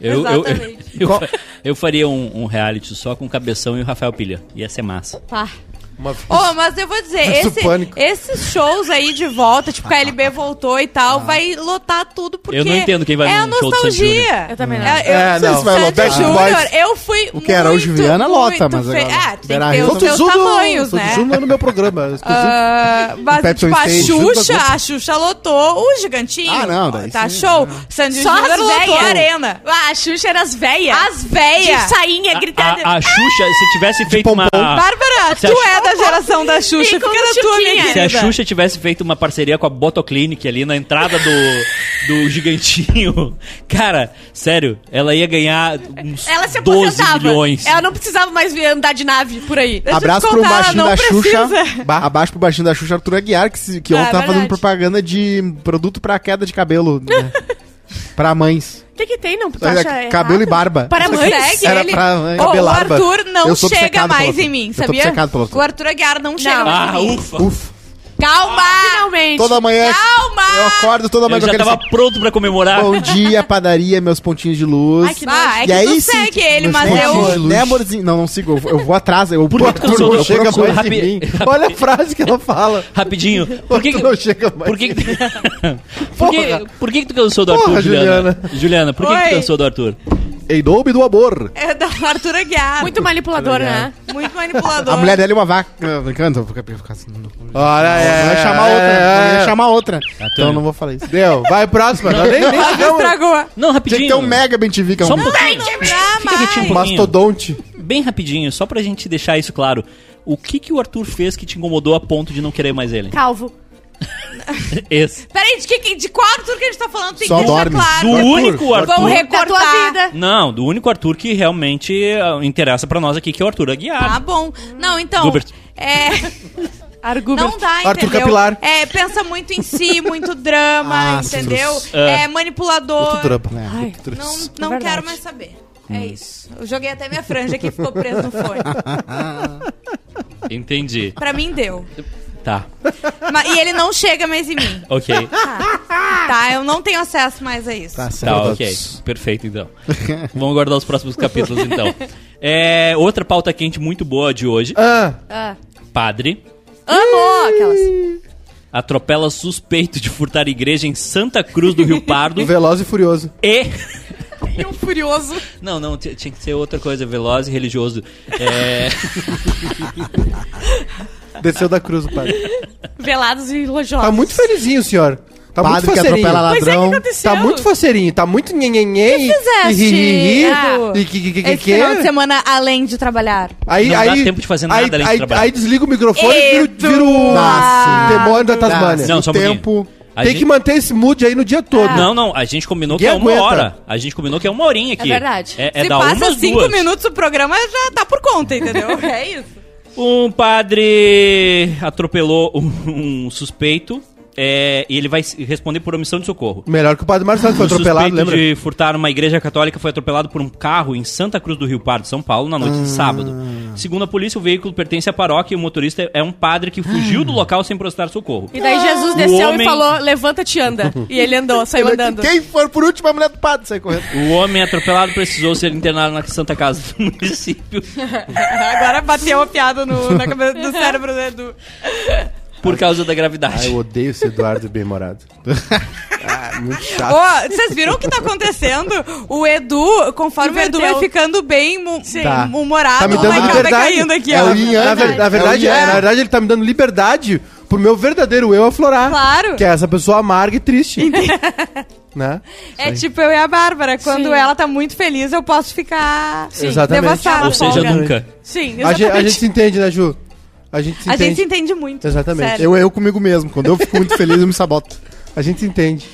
Eu, eu, eu, eu, fa- eu faria um, um reality só com o Cabeção e o Rafael Pilha. Ia ser massa. Pá. Uma vez. Ô, mas eu vou dizer, esse- esses shows aí de volta, tipo, KLB voltou e tal, vai lotar tudo porque Eu não entendo quem vai é a nostalgia. Eu também não. É, eu, É, não. Sei se vai Sandy lotar Júnior, eu fui O que era? muito, O Viana lota, mas fe- agora- Ah, tem que ter os seus tamanhos, né? Júnior no meu programa. Ah, mas, tipo, a. Xuxa, a Xuxa lotou o gigantinho. Ah, não, daí Tá sim, show. Sandy Só Júnior as lotou a arena. Ah, a Xuxa era as véias. As véias. De sainha, A, gritando. a- a Xuxa, se tivesse feito uma. Bárbara, tu a- é da geração da Xuxa. Fica na tua, minha. Se a. Xuxa tivesse feito uma parceria com a Botoclinic ali na entrada do, do gigantinho, cara, sério, ela ia ganhar uns Ela se 12 aposentava. milhões. Ela não precisava mais vir andar de nave por aí. Deixa eu Abraço pro contar, baixinho não da Xuxa. precisa. Bah. Abaixo pro baixinho da Xuxa, Arthur Aguiar, que, se- que Ah, ontem tava fazendo propaganda de produto pra queda de cabelo. Né? pra mães. O que, que tem, não? Tu acha cabelo e errado? barba. Para? Segue Era ele. pra- Ô, o. Arthur não chega mais em mim, sabia? O Arthur Aguiar não chega mais Ah, em mim. ufa. Ufa. Calma! Finalmente. Toda manhã. Calma! Eu acordo toda manhã Eu com já aquele tava pronto pra comemorar. Bom dia, padaria, meus pontinhos de luz. Ai, que Ah, é E que aí tu sim, segue ele, meus mas pontinhos eu... de luz. Né, amorzinho? Não, não sigo. Eu, eu vou atrás. Eu, Por que que tu sou- não chega procuro mais rapi- em mim. Olha a frase que ela fala. Rapidinho. Por que, Tu não chega mais por que, por que, por que que tu cansou do Porra, Arthur, Juliana? Juliana. Por que, que tu cansou do Arthur? Em nome do amor. É da Arthur Aguiar. Muito manipulador, né? Muito manipulador. A mulher dele é uma vaca. Não, Brincando, eu vou ficar assim. Não Olha, é, vai chamar é, outra. é, Não ia é. chamar outra. Antônio. Então eu não vou falar isso. Deu, vai próxima. Nós nem, nem Ah, chegamos. estragou. Não, Tinha rapidinho. que ter um mega bem TV, que é Só um... um pouquinho. Fica um pouquinho. Mastodonte. Bem rapidinho, só pra gente deixar isso claro. O que que o Arthur fez que te incomodou a ponto de não querer mais ele? Calvo. Esse. Peraí, de, que, de qual Arthur que a gente tá falando? Tem Só que deixar dorme. claro. Do Depois único Arthur. Vamos Da tua recortar. vida. Não, do único Arthur que realmente ah, interessa pra nós aqui, que é o Arthur Aguiar. Tá bom. Não, então... Gilbert. É... Argubert. Não dá, Arthur entendeu? Capilar. É, pensa muito em si, muito drama, Ah, entendeu? É. É manipulador. Muito trampo. Ai, Não, É não verdade. quero mais saber. É isso. Eu joguei até minha franja que ficou preso no fone. Entendi. Pra mim deu. Tá, Ma- e ele não chega mais em mim. ok. Tá, eu não tenho acesso mais a isso. Tá certo. Tá, ok. Perfeito, então. Vamos aguardar os próximos capítulos, então. É, outra pauta quente muito boa de hoje. Ah, Ah. Padre Amo aquelas. atropela suspeito de furtar igreja em Santa Cruz do Rio Pardo Veloz e Furioso. e... E um furioso. Não, não, t- tinha que ser outra coisa, veloz e religioso. É... Desceu da cruz o padre. Velados e lojosos. Tá muito felizinho, senhor. Tá Padre muito que atropela Pois é, o ladrão. que aconteceu? Tá muito faceirinho, tá muito nhenhenhen. que fizeste, e ri, ri, ah, e que que que que Esse que final de semana, além de trabalhar. Aí, Não aí, dá tempo de fazer nada aí, além de aí, trabalhar. aí desliga o microfone e vira, o Dá, sim. demônio da Tasmânia. Dá, Não, só um o tempo... A Tem gente- que manter esse mood aí no dia todo. Não, não, a gente combinou Ninguém que é uma aguenta. hora. A gente combinou que é uma horinha aqui. É verdade. É, é Se da passa cinco duas. minutos, o programa já tá por conta, entendeu? É isso. Um padre atropelou um, suspeito é, e ele vai responder por omissão de socorro. Melhor que o padre Marcelo que foi O atropelado, suspeito lembra? de furtar uma igreja católica foi atropelado por um carro em Santa Cruz do Rio Pardo, São Paulo, na noite de sábado. Segundo a polícia, o veículo pertence à paróquia e o motorista é um padre que fugiu do local sem prestar socorro. E daí Jesus O desceu homem- e falou, levanta-te e anda. E ele andou, saiu andando. Quem for por último, a mulher do padre sai correndo. O homem atropelado precisou ser internado na Santa Casa do município Agora bateu a piada no, na cabeça do cérebro do Edu. Por causa da Ai, gravidade. eu odeio esse Eduardo bem-humorado. ah, muito chato. Vocês viram o que tá acontecendo? O Edu, conforme o Edu vai ficando bem mu- Tá. humorado, Tá me o dando Michael vai liberdade. caindo aqui, É ó. o yin yang. na, ver- na verdade, É o yin é, yang. na verdade, ele tá me dando liberdade pro meu verdadeiro eu aflorar. Claro. Que é essa pessoa amarga e triste. né? É tipo eu e a Bárbara. Quando Sim. ela tá muito feliz, eu posso ficar Exatamente. devastada. Ou seja, folga. nunca. Sim, A gente, a exatamente. gente se entende, né, Ju? A gente se A entende. gente se entende muito. Exatamente. Sério. Eu, eu comigo mesmo. Quando eu fico muito feliz, eu me saboto. A gente se entende.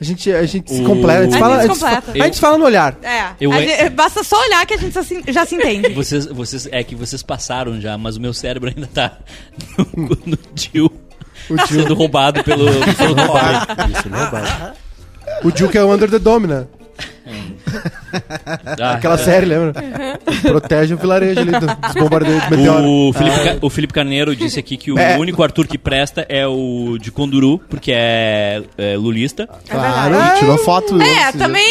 A gente, a gente se O- completa. A gente, A fala, gente a se gente, completa. a gente fala no olhar. É. Eu- A gente- basta só olhar que a gente já se, já se entende. Vocês, vocês, é que vocês passaram já, mas o meu cérebro ainda tá no, no tio. Sendo roubado pelo, pelo pobre. Isso, não é barato. O Jill que é o Under the Dome, né? Ah, Aquela série, lembra? Protege o vilarejo ali do- dos bombardeios de meteoro. O Felipe, Ca- o Felipe Carneiro disse aqui que o É. único Arthur que presta é o de Conduru, porque é, é lulista. Claro, ele tirou foto. É, esses também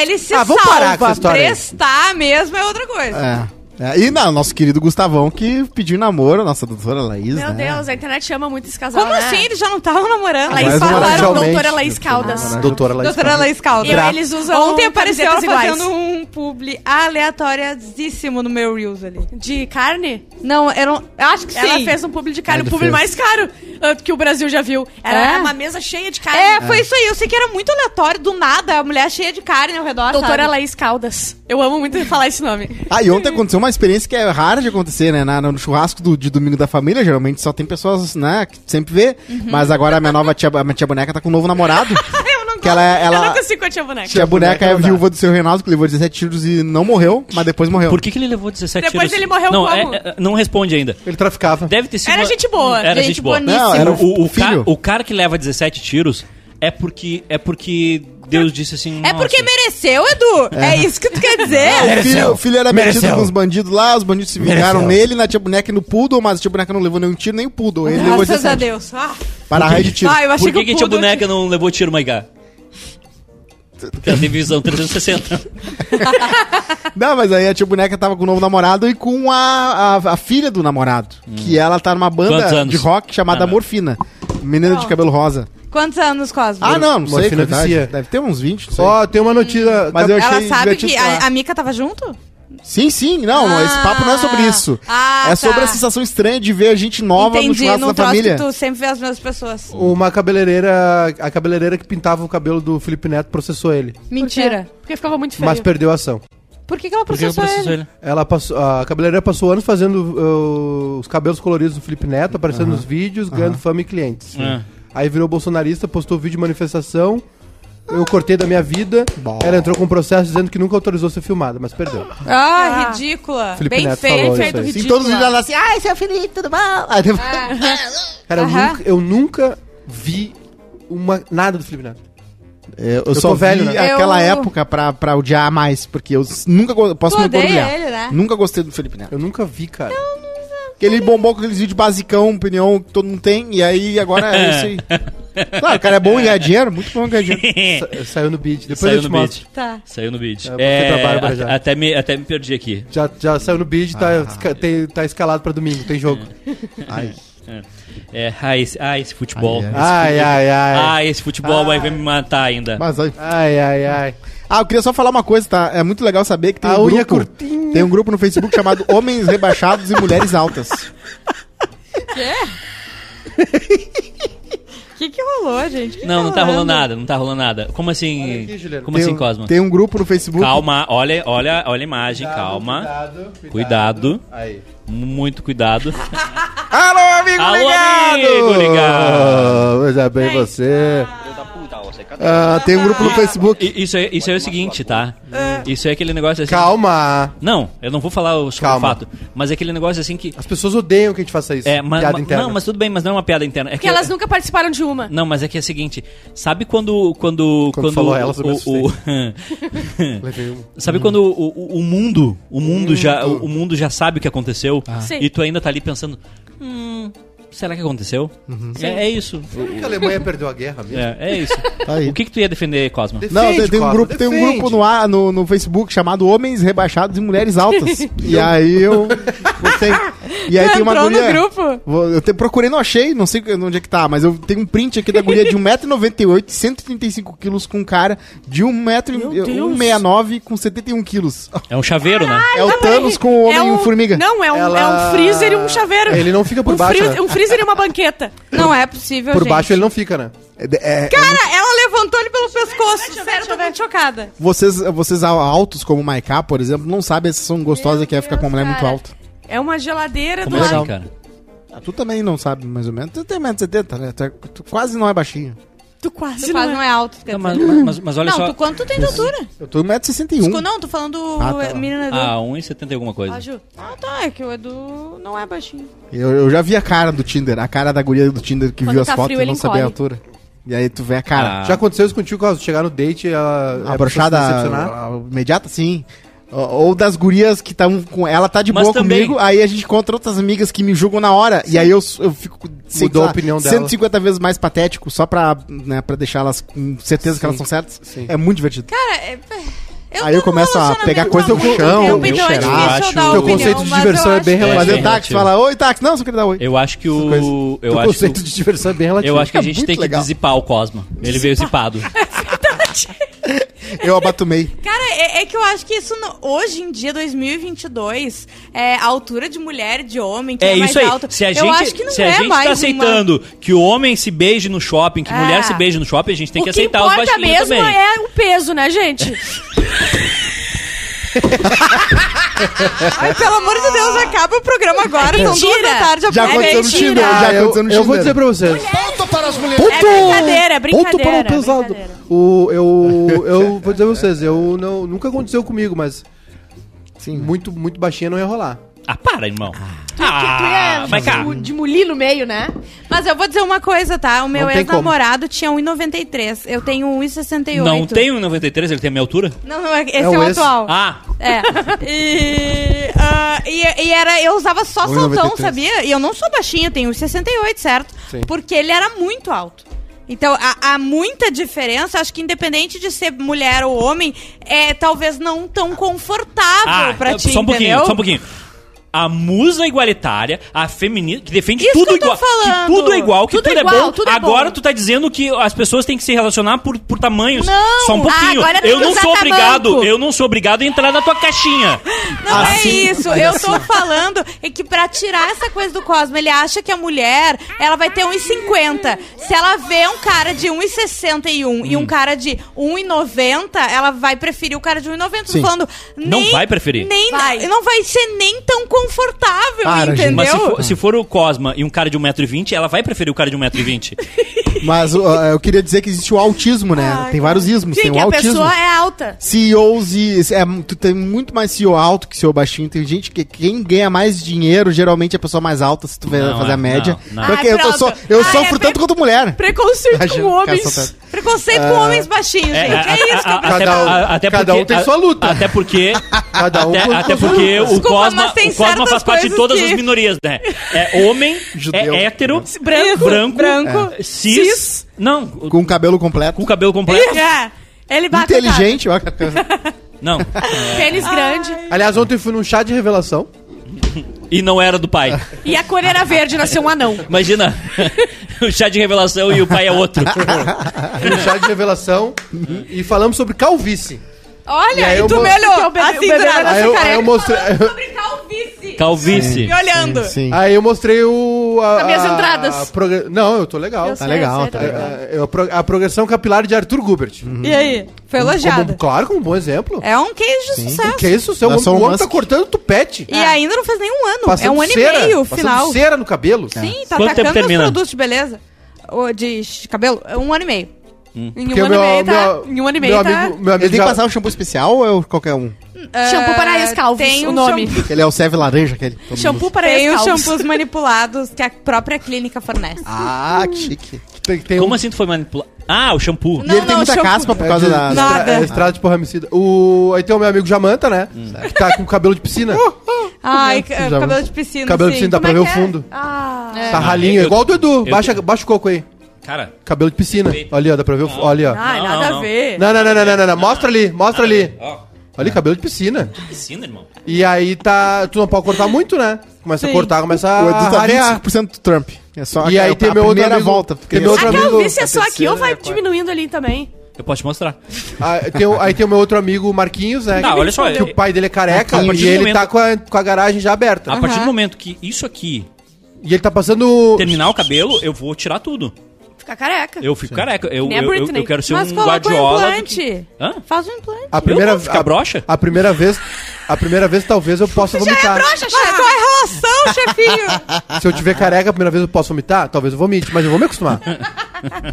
ele se Ah, vamos parar com essa história aí. Prestar mesmo é outra coisa. É. É, E não, nosso querido Gustavão que pediu namoro, a nossa doutora Laís, Meu né? Deus, a internet ama muito esse casal, Como né? assim? Eles já não estavam namorando? Laís falaram, doutora Laís Caldas. Doutora Laís. Doutora Laís Caldas. E eles usam Ontem apareceu ela iguais. fazendo um publi aleatoriadíssimo no meu Reels ali. De carne? Não, não. Eu acho que Ela sim. fez um publi de carne, Ela o publi fez. mais caro. ah, que o Brasil já viu. Era É? uma mesa cheia de carne. É, foi isso aí. Eu sei que era muito aleatório, do nada, a mulher cheia de carne ao redor. Doutora sabe? Laís Caldas. Eu amo muito falar esse nome. Ah, e ontem aconteceu uma experiência que é rara de acontecer, né? Na- no churrasco do, de domingo da família, geralmente só tem pessoas, né, que sempre vê. Uhum. Mas agora a minha nova tia, a minha tia boneca tá com um novo namorado. eu não Que ela- gosto. ela- Eu não consigo com a tia boneca. Tia boneca boneca é viúva do seu Reinaldo, que levou 17 tiros e não morreu, mas depois morreu. Por que, que ele levou 17 Depois tiros? ele morreu não, como? é- é- não responde ainda. Ele traficava. Deve ter sido. Era uma- gente boa. Era Gente gente boa. boníssima. Não, era o, o, o ca- filho. o cara que leva 17 tiros é porque é porque Deus disse assim. É "Nossa, porque mereceu, Edu. É, isso que tu quer dizer? O filho, o filho era metido com os bandidos lá, os bandidos se vingaram nele, na tia boneca e no poodle, mas a tia boneca não levou nenhum tiro, nem o poodle. Ele levou Graças a 17. Deus. Ah, Para a raio de tiro. Ah, eu achei Por que, que o a tia boneca não levou tiro, Maigá? Porque ela tem visão 360. Não, mas aí a tia boneca tava com o novo namorado e com a, a, a filha do namorado. Que ela tá numa banda de rock chamada Ah, não. Menina de cabelo rosa. Quantos anos, Cosmo? Ah, não, não sei. Morfina vicia. Deve ter uns 20, não sei. Ó, tem uma notícia. Mas eu Ela achei sabe divertido que falar. a, a Mica tava junto? Sim, sim, não, Ah. esse papo não é sobre isso. Ah, é tá. sobre a sensação estranha de ver a gente nova no Entendi, churrasco num da troço família. que tu sempre vê as mesmas pessoas. Uma cabeleireira. A cabeleireira que pintava o cabelo do Felipe Neto processou ele. Mentira. Porque ficava muito feio. Mas perdeu a ação. Por que, que ela Por que processou ele? ele? Ela passou, a cabeleireira passou anos fazendo uh, os cabelos coloridos do Felipe Neto, aparecendo nos vídeos, ganhando fama e clientes. Ah. Aí virou bolsonarista, postou vídeo de manifestação. Eu cortei da minha vida. Bom. Ela entrou com um processo dizendo que nunca autorizou ser filmada, mas perdeu. Ah, Ah. ridícula. Felipe Bem Neto aí. Sim, ridícula. todos os vídeos ela assim, ai, seu Felipe, tudo bom? Aí depois... Cara, eu nunca, eu nunca vi uma, nada do Felipe Neto. É, eu, Eu só tô vi velho, né? aquela Eu- época pra, pra odiar mais, porque eu nunca go- posso Tu me orgulhar. ele, né? Nunca gostei do Felipe Neto. Eu nunca vi, cara. Porque ele bombou com aqueles vídeos basicão, opinião que todo mundo tem, e aí agora é isso aí. Claro, o cara é bom em ganhar dinheiro, muito bom em ganhar dinheiro. Sa- Saiu no beat. Depois Saiu eu te no mostro. beat. Tá. Saiu no beat. É, eu já. até, me, até me perdi aqui. Já, já saiu no beat, tá, esca- tem- tá escalado pra domingo, tem jogo. Ai. É, ah, esse, ah, esse futebol. Ai, Esse Ai, ai, ai. Ah, esse futebol vai me matar ainda. Mas. Ai, ai, ai. Ah, eu queria só falar uma coisa, tá? É muito legal saber que tem A um grupo. curtinha. Tem um grupo no Facebook chamado Homens Rebaixados e Mulheres Altas. O que, que rolou, gente? Que Não, não tá rolando? rolando nada, não tá rolando nada. Como assim? Aqui, Juliano. como tem, assim, um- Cosma? Tem um grupo no Facebook. Calma, olha, olha, olha a imagem, calma. Cuidado, Cuidado. Aí. Muito cuidado. Alô, amigo Alô, ligado! amigo ligado! Veja bem você. Ah, tem um grupo no Facebook. I- Isso é, isso é o seguinte, tá? Isso é aquele negócio assim. Calma. Não, eu não vou falar o- sobre Calma. o fato. Mas é aquele negócio assim que. As pessoas odeiam que a gente faça isso. É, mas, Piada ma- interna. não, mas tudo bem, mas não é uma piada interna. É Porque elas nunca participaram de uma. Não, mas é que é o seguinte, sabe quando quando Quando falou ela sobre o, o, Levei uma. sabe quando o, o, o mundo, o mundo já o, o mundo já sabe o que aconteceu Sim. e tu ainda tá ali pensando, hum, será que aconteceu? É, é isso. Porque a Alemanha perdeu a guerra mesmo. É, é isso. Tá aí. O que que tu ia defender, Cosma? Defende, Não, tem, tem um Cosma, grupo, tem um grupo no, ar, no, no Facebook chamado Homens Rebaixados e Mulheres Altas. e aí eu gostei. E aí tem uma entrou guria. no grupo? Vou- Eu te, procurei, não achei, não sei onde é que tá, mas eu tenho um print aqui da guria de 1,98m, 135 quilos com um cara de 1,69m com 71 quilos. É um chaveiro, né? É o Thanos com o Homem É um- Formiga. Não, é um, Ela- é um freezer e um chaveiro. Ele não fica por um baixo, freezer- né? Um freezer e uma banqueta. Não é possível, Por gente. baixo ele não fica, né? É, é- é Cara, ela levantou ele pelo pescoço. deixa Sério, eu tô muito chocada. vocês, vocês altos como o Maiká, por exemplo, não sabem se são gostosas que é ficar com uma mulher muito alta. É uma geladeira Como do assim, lado. cara? Ah, tu também não sabe, mais ou menos. Tu tem 1,70m, né? Tu, é- tu quase não é baixinho. Tu quase, Tu quase não é alto, quer Não, mas, dizer. mas, mas- olha Não, só. tu quanto tu tem de altura? Eu tô 1,61m. Desculpa, Não, tô falando Ah, tá. menina Edu. Ah, 1,70 e alguma coisa. Ah, Ju. Ah, tá, é que o Edu não é baixinho. Eu, eu já vi a cara do Tinder, a cara da guria do Tinder que Quando viu as tá fotos frio, e não sabia a altura. E aí tu vê a cara. Ah. Já aconteceu isso contigo, Cosmo? Chegar no date ela... a é brochada a- a- imediata, sim. Ou ou das gurias que estão com. Ela tá de Mas boa também- comigo, aí a gente encontra outras amigas que me julgam na hora. E aí eu, eu fico. sei Mudou a lá, opinião dela. 150 vezes mais patético, só pra, né, pra deixar elas com certeza que elas estão certas. Sim. É muito divertido. Cara, é... Eu Aí eu começo a pegar coisa muito chão, eu é cheirar. difícil eu Acho- dar Teu opinião, conceito de mas diversão eu é bem que- relativo. Fazer bem táxi, relativo. fala, oi, táxi. Não, só queria dar oi. Eu acho que o. Eu o acho, conceito de diversão é bem relativo. eu acho que a É gente muito tem legal. que zipar o Cosma. Ele veio zipado. Eu abatumei. Cara, é- é, que eu acho que isso, no- hoje em dia, 2022, é, a altura de mulher e de homem, que é, É mais isso aí. alta, Se a eu gente, acho que não se é a gente mais tá uma- aceitando que o homem se beije no shopping, que É. mulher se beije no shopping, a gente tem o que que aceitar os importa baixinhos mesmo também. é o peso, né, gente? Ai, pelo amor de Deus, acaba o programa agora, são duas da tarde. Já é aconteceu no. Tinder. Ah, já eu, aconteceu no eu vou Tinder. dizer pra vocês. Ponto para as mulheres. Ponto! É brincadeira, é Ponto para o brincadeira, pesado. brincadeira. O, eu, eu vou dizer pra vocês, eu não, nunca aconteceu comigo, mas Sim. muito, muito baixinha não ia rolar. Ah, para, irmão. Que tu Ah, ia vai cá. de, de muli no meio, né? Mas eu vou dizer uma coisa, tá? O meu Não tem ex-namorado tinha 1,93. Eu tenho 1,68. Não tem um 93, ele tem a minha altura? Não, não, é- esse É é, o o ex. atual. Ah, É. E, ah, e, e era, eu usava só 1,93. saltão, sabia? E eu não sou baixinha, eu tenho 68, certo? Sim. Porque ele era muito alto. Então, há, há muita diferença. Acho que independente de ser mulher ou homem, é talvez não tão confortável ah pra ti, só um pouquinho, entendeu? só um pouquinho. A musa igualitária, a feminista, que defende Isso tudo que eu tô igual. falando. Que tudo é igual, que Tudo tudo, é igual, bom. tudo é Agora bom. tu tá dizendo que as pessoas têm que se relacionar por, por tamanhos. Não. Só um pouquinho. Ah, agora tem eu não sou obrigado, tamanco. eu não sou obrigado a entrar na tua caixinha. Não Assim, é isso. Eu tô falando é que pra tirar essa coisa do Cosmo, ele acha que a mulher, ela vai ter 1,50. Se ela vê um cara de 1,61 e um cara de 1,90, ela vai preferir o cara de 1,90. Tô Sim. falando, Não vai preferir. Nem, Vai. Não vai ser nem tão confortável, Para, entendeu? Mas se for, se for o Cosma e um cara de 1,20m, ela vai preferir o cara de 1,20m. Mas uh, eu queria dizer que existe o autismo, né? tem vários ismos. Sim, tem que o a autismo. pessoa é alta. CEOs e. É, tu tem muito mais CEO alto que CEO baixinho. Tem gente que quem ganha mais dinheiro, geralmente é a pessoa mais alta, se tu Não, fazer é, a média. não, não. Porque Ai, eu, tô pronto. so- eu Ai, sofro é tanto quanto mulher. Preconceito Imagina, com homens. Preconceito com homens baixinhos, gente. É, isso que eu Cada um- até cada porque- um tem a- sua luta. Até porque. Cada um até, com até porque o Cosma, o Cosma faz parte de todas que- as minorias, né? É homem, Judeu. é hétero, Branco, branco, branco, é, cis, não, com, Com o cabelo completo. o cabelo completo. É. Ele bate Inteligente, ó. Não. Pênis grande. Aliás, ontem eu fui num chá de revelação. E não era do pai. E a cor era verde, nasceu um anão. Imagina o chá de revelação e o pai é outro. Num chá de revelação e falamos sobre calvície. E Olha, aí e eu tu mo- me olhou. Porque o bebê- assim, o bebê era Aí eu, aí eu mostrei. Sobre calvície. Calvície. Me olhando. Sim. Aí eu mostrei o. A, As minhas a- entradas. a progra- Não, eu tô legal. Eu Tá sei, legal, sei, tá tô legal. É, eu- a pro- a progressão capilar de Arthur Gubert. E aí? Foi elogiada. Como- claro, como um bom exemplo. É um case de sucesso. Que isso, seu Elon o homem tá Musk. cortando tupete. E ainda não faz nenhum ano. Passando é um ano cera, e meio, passando final. cera no cabelo. Sim, tá Quanto tempo atacando os termina? produtos de beleza. Ou de ch- cabelo. É Um ano e meio. Em Porque um o ano e meu, meio, tá? meu, Em um ano e meio, meu tá? amigo, meu amigo Ele tem já- que passar um shampoo especial ou é qualquer um? Shampoo para ex-calvos, tem o um nome. shampoo- Ele é o Seve Laranja, aquele. Shampoo para Tem os shampoos manipulados que a própria clínica fornece. Ah, que chique. tem, tem Como um, assim tu foi manipulado? Ah, o shampoo. e Não, ele tem não, muita shampoo- caspa por é causa de- da. Nada. É, estrada de porra homicida. O, aí tem o meu amigo Jamanta, né? Que tá com cabelo de piscina. Ai, Já- ca- cabelo de piscina. cabelo de piscina, dá pra Como ver é o que é? fundo. Ah. Tá ralinho, eu- igual o do Edu. eu- Baixa, baixa o coco aí. Cara, Cabelo de piscina. Olha, ó, dá pra ver o. Olha, ó. Ai, nada a ver. Não, não, não, não, não, não, não. Mostra ali, mostra ali. ó, Olha, ali, cabelo de piscina. piscina, irmão. E aí tá. Tu não pode cortar muito, né? Começa a Sim. cortar, começa O Edu a tá rarear. 25% do Trump. É só E aí a, tem a meu outro primeira amigo- volta. tem meu outro A amigo- calvície é a só aqui ou vai a diminuindo ali também? Eu posso te mostrar. Ah, tem o- aí tem o meu outro amigo, Marquinhos, né? Não, que, olha só, Que eu- o pai dele é careca A partir e do ele momento- tá com a, com a garagem já aberta. A partir do momento que isso aqui E ele tá passando. terminar o cabelo, eu vou tirar tudo. Fica careca. Eu fico careca. Eu, Nem a eu, eu, Britney. eu quero ser Mas um coloca um guardiola. do implante. que- Hã? Faz um implante. A primeira, Eu não, fica a, broxa? a primeira vez. A primeira vez, talvez eu possa vomitar. Mas qual é a relação, chefinho? Se eu tiver careca a primeira vez eu posso vomitar, talvez eu vomite, mas eu vou me acostumar.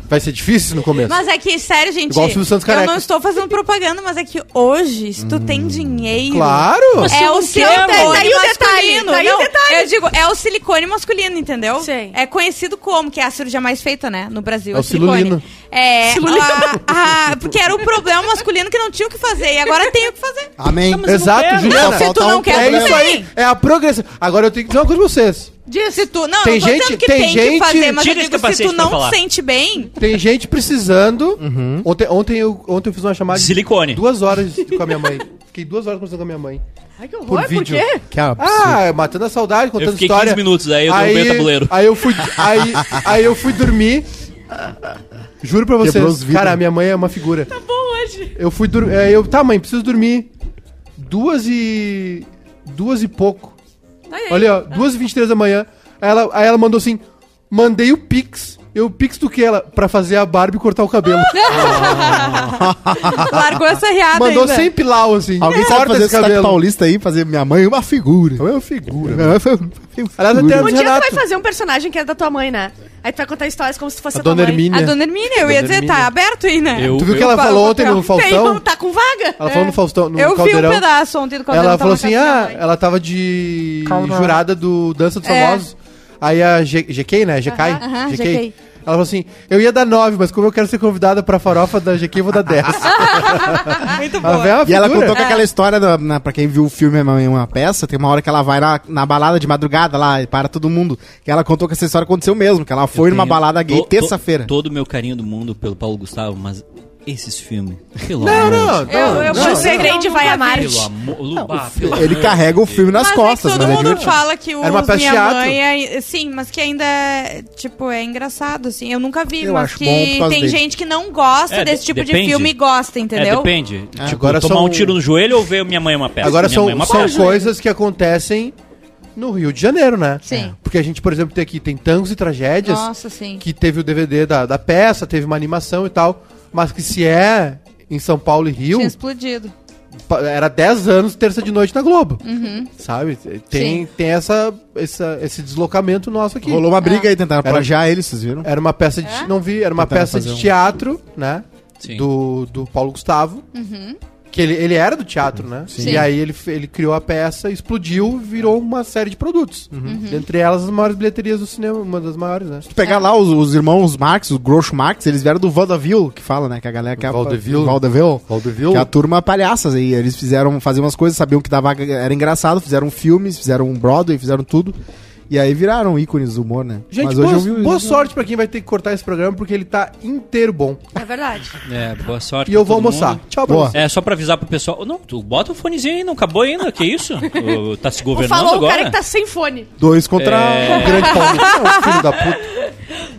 Vai ser difícil no começo. Mas é que, sério, gente. Igual o Silvio Santos eu careca. não estou fazendo propaganda, mas é que hoje, se tu tem dinheiro. Claro! É o silicone Daí o detalhe, masculino. daí o Não. Eu digo, é o silicone masculino, entendeu? Sim. É conhecido como, que é a cirurgia mais feita, né, no Brasil. É o silicone. silulino. É, Silulino. a- a- porque era o problema masculino que não tinha o que fazer. E agora tem o que fazer. Amém. Eu não Exato. Juliana. Não, se tu não um quer, É isso aí, é a progressão. Agora eu tenho que dizer uma coisa pra vocês. Diz, se tu, não, Tem não tô gente- que tem tem, gente- que fazer, mas Tira eu digo, se tu não falar. sente bem, Tem gente precisando. Ontem, ontem, eu, ontem eu fiz uma chamada De silicone. duas horas com a minha mãe. Fiquei duas horas conversando com a minha mãe. Ai, que horror, Por por, vídeo. quê? Que absurdo. Ah, matando a saudade, contando Eu fiquei história. 15 minutos, aí eu derrubei o tabuleiro. Aí eu fui, aí, aí eu fui dormir. Juro pra vocês, cara, minha mãe é uma figura. Bom, hoje. Eu fui dormir. eu, tá, mãe, preciso dormir. Duas e. Duas e pouco. Tá. Olha, ó, duas e vinte e três da manhã. Aí ela, aí ela mandou assim: mandei o Pix. Eu, o Pix do que ela? Pra fazer a Barbie cortar o cabelo. Largou essa riada Mandou ainda. sem pilau, assim. Alguém sabe Corta fazer esse cabelo. paulista aí, fazer minha mãe uma figura. É uma figura. É, foi- foi- Aliás, figura. até Um dia tu vai fazer um personagem que é da tua mãe, né? Aí tu vai contar histórias como se tu fosse A a, tua dona mãe. Hermínia. A dona Hermínia, eu ia dizer, Hermínia. tá aberto aí, né? Eu- Tu viu que ela eu- falou eu- ontem no Tem, Faustão? tá com vaga. Ela falou no Faustão. No eu Caldeirão. vi um pedaço ontem do Caldeirão. Ela falou na assim: ah, minha ela tava de jurada do Dança dos É. Famosos. Aí a GK, né? GK. aham, GK. Ela falou assim: eu ia dar 9, mas como eu quero ser convidada pra farofa da GK, eu vou dar 10. Muito uma E ela contou que aquela história, da, na, pra quem viu o filme é uma peça, tem uma hora que ela vai na, na balada de madrugada lá e para todo mundo. Que ela contou que essa história aconteceu mesmo, que ela foi numa balada gay terça-feira. Todo o meu carinho do mundo pelo Paulo Gustavo, mas esses filmes, pelo Não, amor não, de Eu, eu não, não. ser Grande vai amar. Pelo amor, Lu- pelo Ele amor carrega o de filme nas mas costas, é que todo mas é mundo divertido. fala que o Era uma peça de Minha teatro. Mãe é, sim, mas que ainda é, tipo é engraçado assim. Eu nunca vi, Eu mas acho bom por que tem dele. gente que não gosta É, desse de- tipo de depende. filme e gosta, É, entendeu? depende. tipo, agora tomar são- um tiro no joelho ou ver Minha Mãe é uma peça? Agora Minha são, Mãe é uma são peça. coisas que acontecem no Rio de Janeiro, né? Sim. Porque a gente, por exemplo, tem aqui, tem Tangos e Tragédias, Nossa, sim. que teve o DVD da, da peça, teve uma animação e tal, mas que se é em São Paulo e Rio, Tinha explodido. era 10 anos terça de noite na Globo. Uhum. Sabe? Tem, tem essa, essa, esse deslocamento nosso aqui. Rolou uma briga aí, tentaram Era- plagiar ele, vocês viram? Era uma peça de. É? Não vi, era uma Tentaram peça de um- teatro, né? Sim. Do, do Paulo Gustavo. Que ele, ele era do teatro, né? Sim. E aí ele, ele criou a peça, explodiu, virou uma série de produtos. Uhum. Dentre elas, as maiores bilheterias do cinema, uma das maiores, né? Se tu pegar lá os, os irmãos Marx, o Groucho Marx, eles vieram do Vaudeville, que fala, né? Que a galera que é a- Vaudeville. Vaudeville. Vaudeville. Que é a turma palhaças aí. Eles fizeram, faziam umas coisas, sabiam que dava, era engraçado, fizeram filmes, fizeram um Broadway, fizeram tudo. E aí viraram ícones do humor, né? Gente, Mas hoje boa, eu vi boa sorte pra quem vai ter que cortar esse programa, porque ele tá inteiro bom. É verdade. É, boa sorte. E eu vou todo almoçar. mundo. Tchau Boa. É, só pra avisar pro pessoal. Não, tu bota o fonezinho aí, não acabou ainda, que isso? Ô, tá se governando Falou o agora? cara que tá sem fone. Dois contra É. Um grande Paulo. É um filho da puta.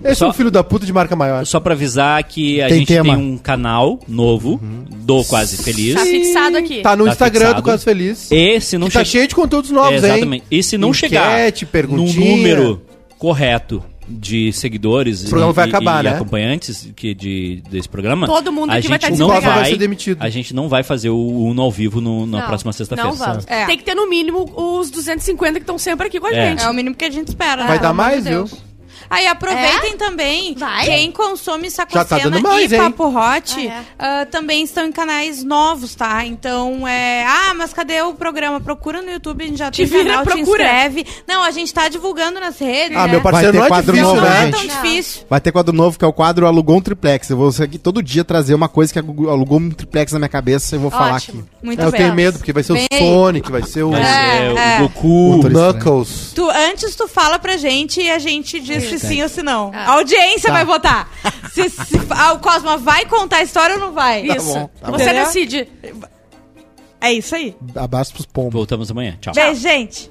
Esse Só- é um filho da puta de marca maior. Só pra avisar que a Tem gente tema. tem um canal novo do Quase Feliz. Tá fixado aqui. Tá no Tá Instagram fixado. do Quase Feliz. E se não que tá che- cheio de conteúdos novos, hein? Exatamente. E se não chegar Enquete, no perguntinha. número correto de seguidores O programa e, vai acabar, e né? acompanhantes que de, desse programa, Todo mundo a aqui vai gente estar não vai, Vai ser demitido. A gente não vai fazer o Uno ao vivo no- na Não, próxima sexta-feira. Não vamos. É. Tem que ter no mínimo os 250 que estão sempre aqui com a É. gente. É o mínimo que a gente espera. Vai né? dar mais, de viu? Aí aproveitem também. Vai? Quem consome Já Sacocena tá dando mais, e hein? Papo Hot Ah, é. ah, também estão em canais novos, tá? Então, é... Ah, mas cadê o programa? Procura no YouTube, a gente já Te tem vira, canal, te procura. inscreve. Não, a gente tá divulgando nas redes, Ah, né? meu parceiro, Vai ter não é quadro difícil, novo, Não né? é tão Não. difícil. Vai ter quadro novo que é o quadro Alugou um Triplex. Eu vou aqui todo dia trazer uma coisa que alugou um triplex na minha cabeça e vou falar Ótimo. aqui. Muito É, eu bem. tenho medo, porque vai ser Vem o. Sonic, vai ser o, É, ser é. o Goku. o Knuckles. Tu, antes tu fala pra gente e a gente diz se sim ou se não. Ah. A audiência Tá. vai votar. Se, se- ah, o Cosma vai contar a história ou não vai? Isso. bom, tá Você Entendeu? decide. É isso aí. Abraço pros pombos. Voltamos amanhã. Tchau. Beijo, gente.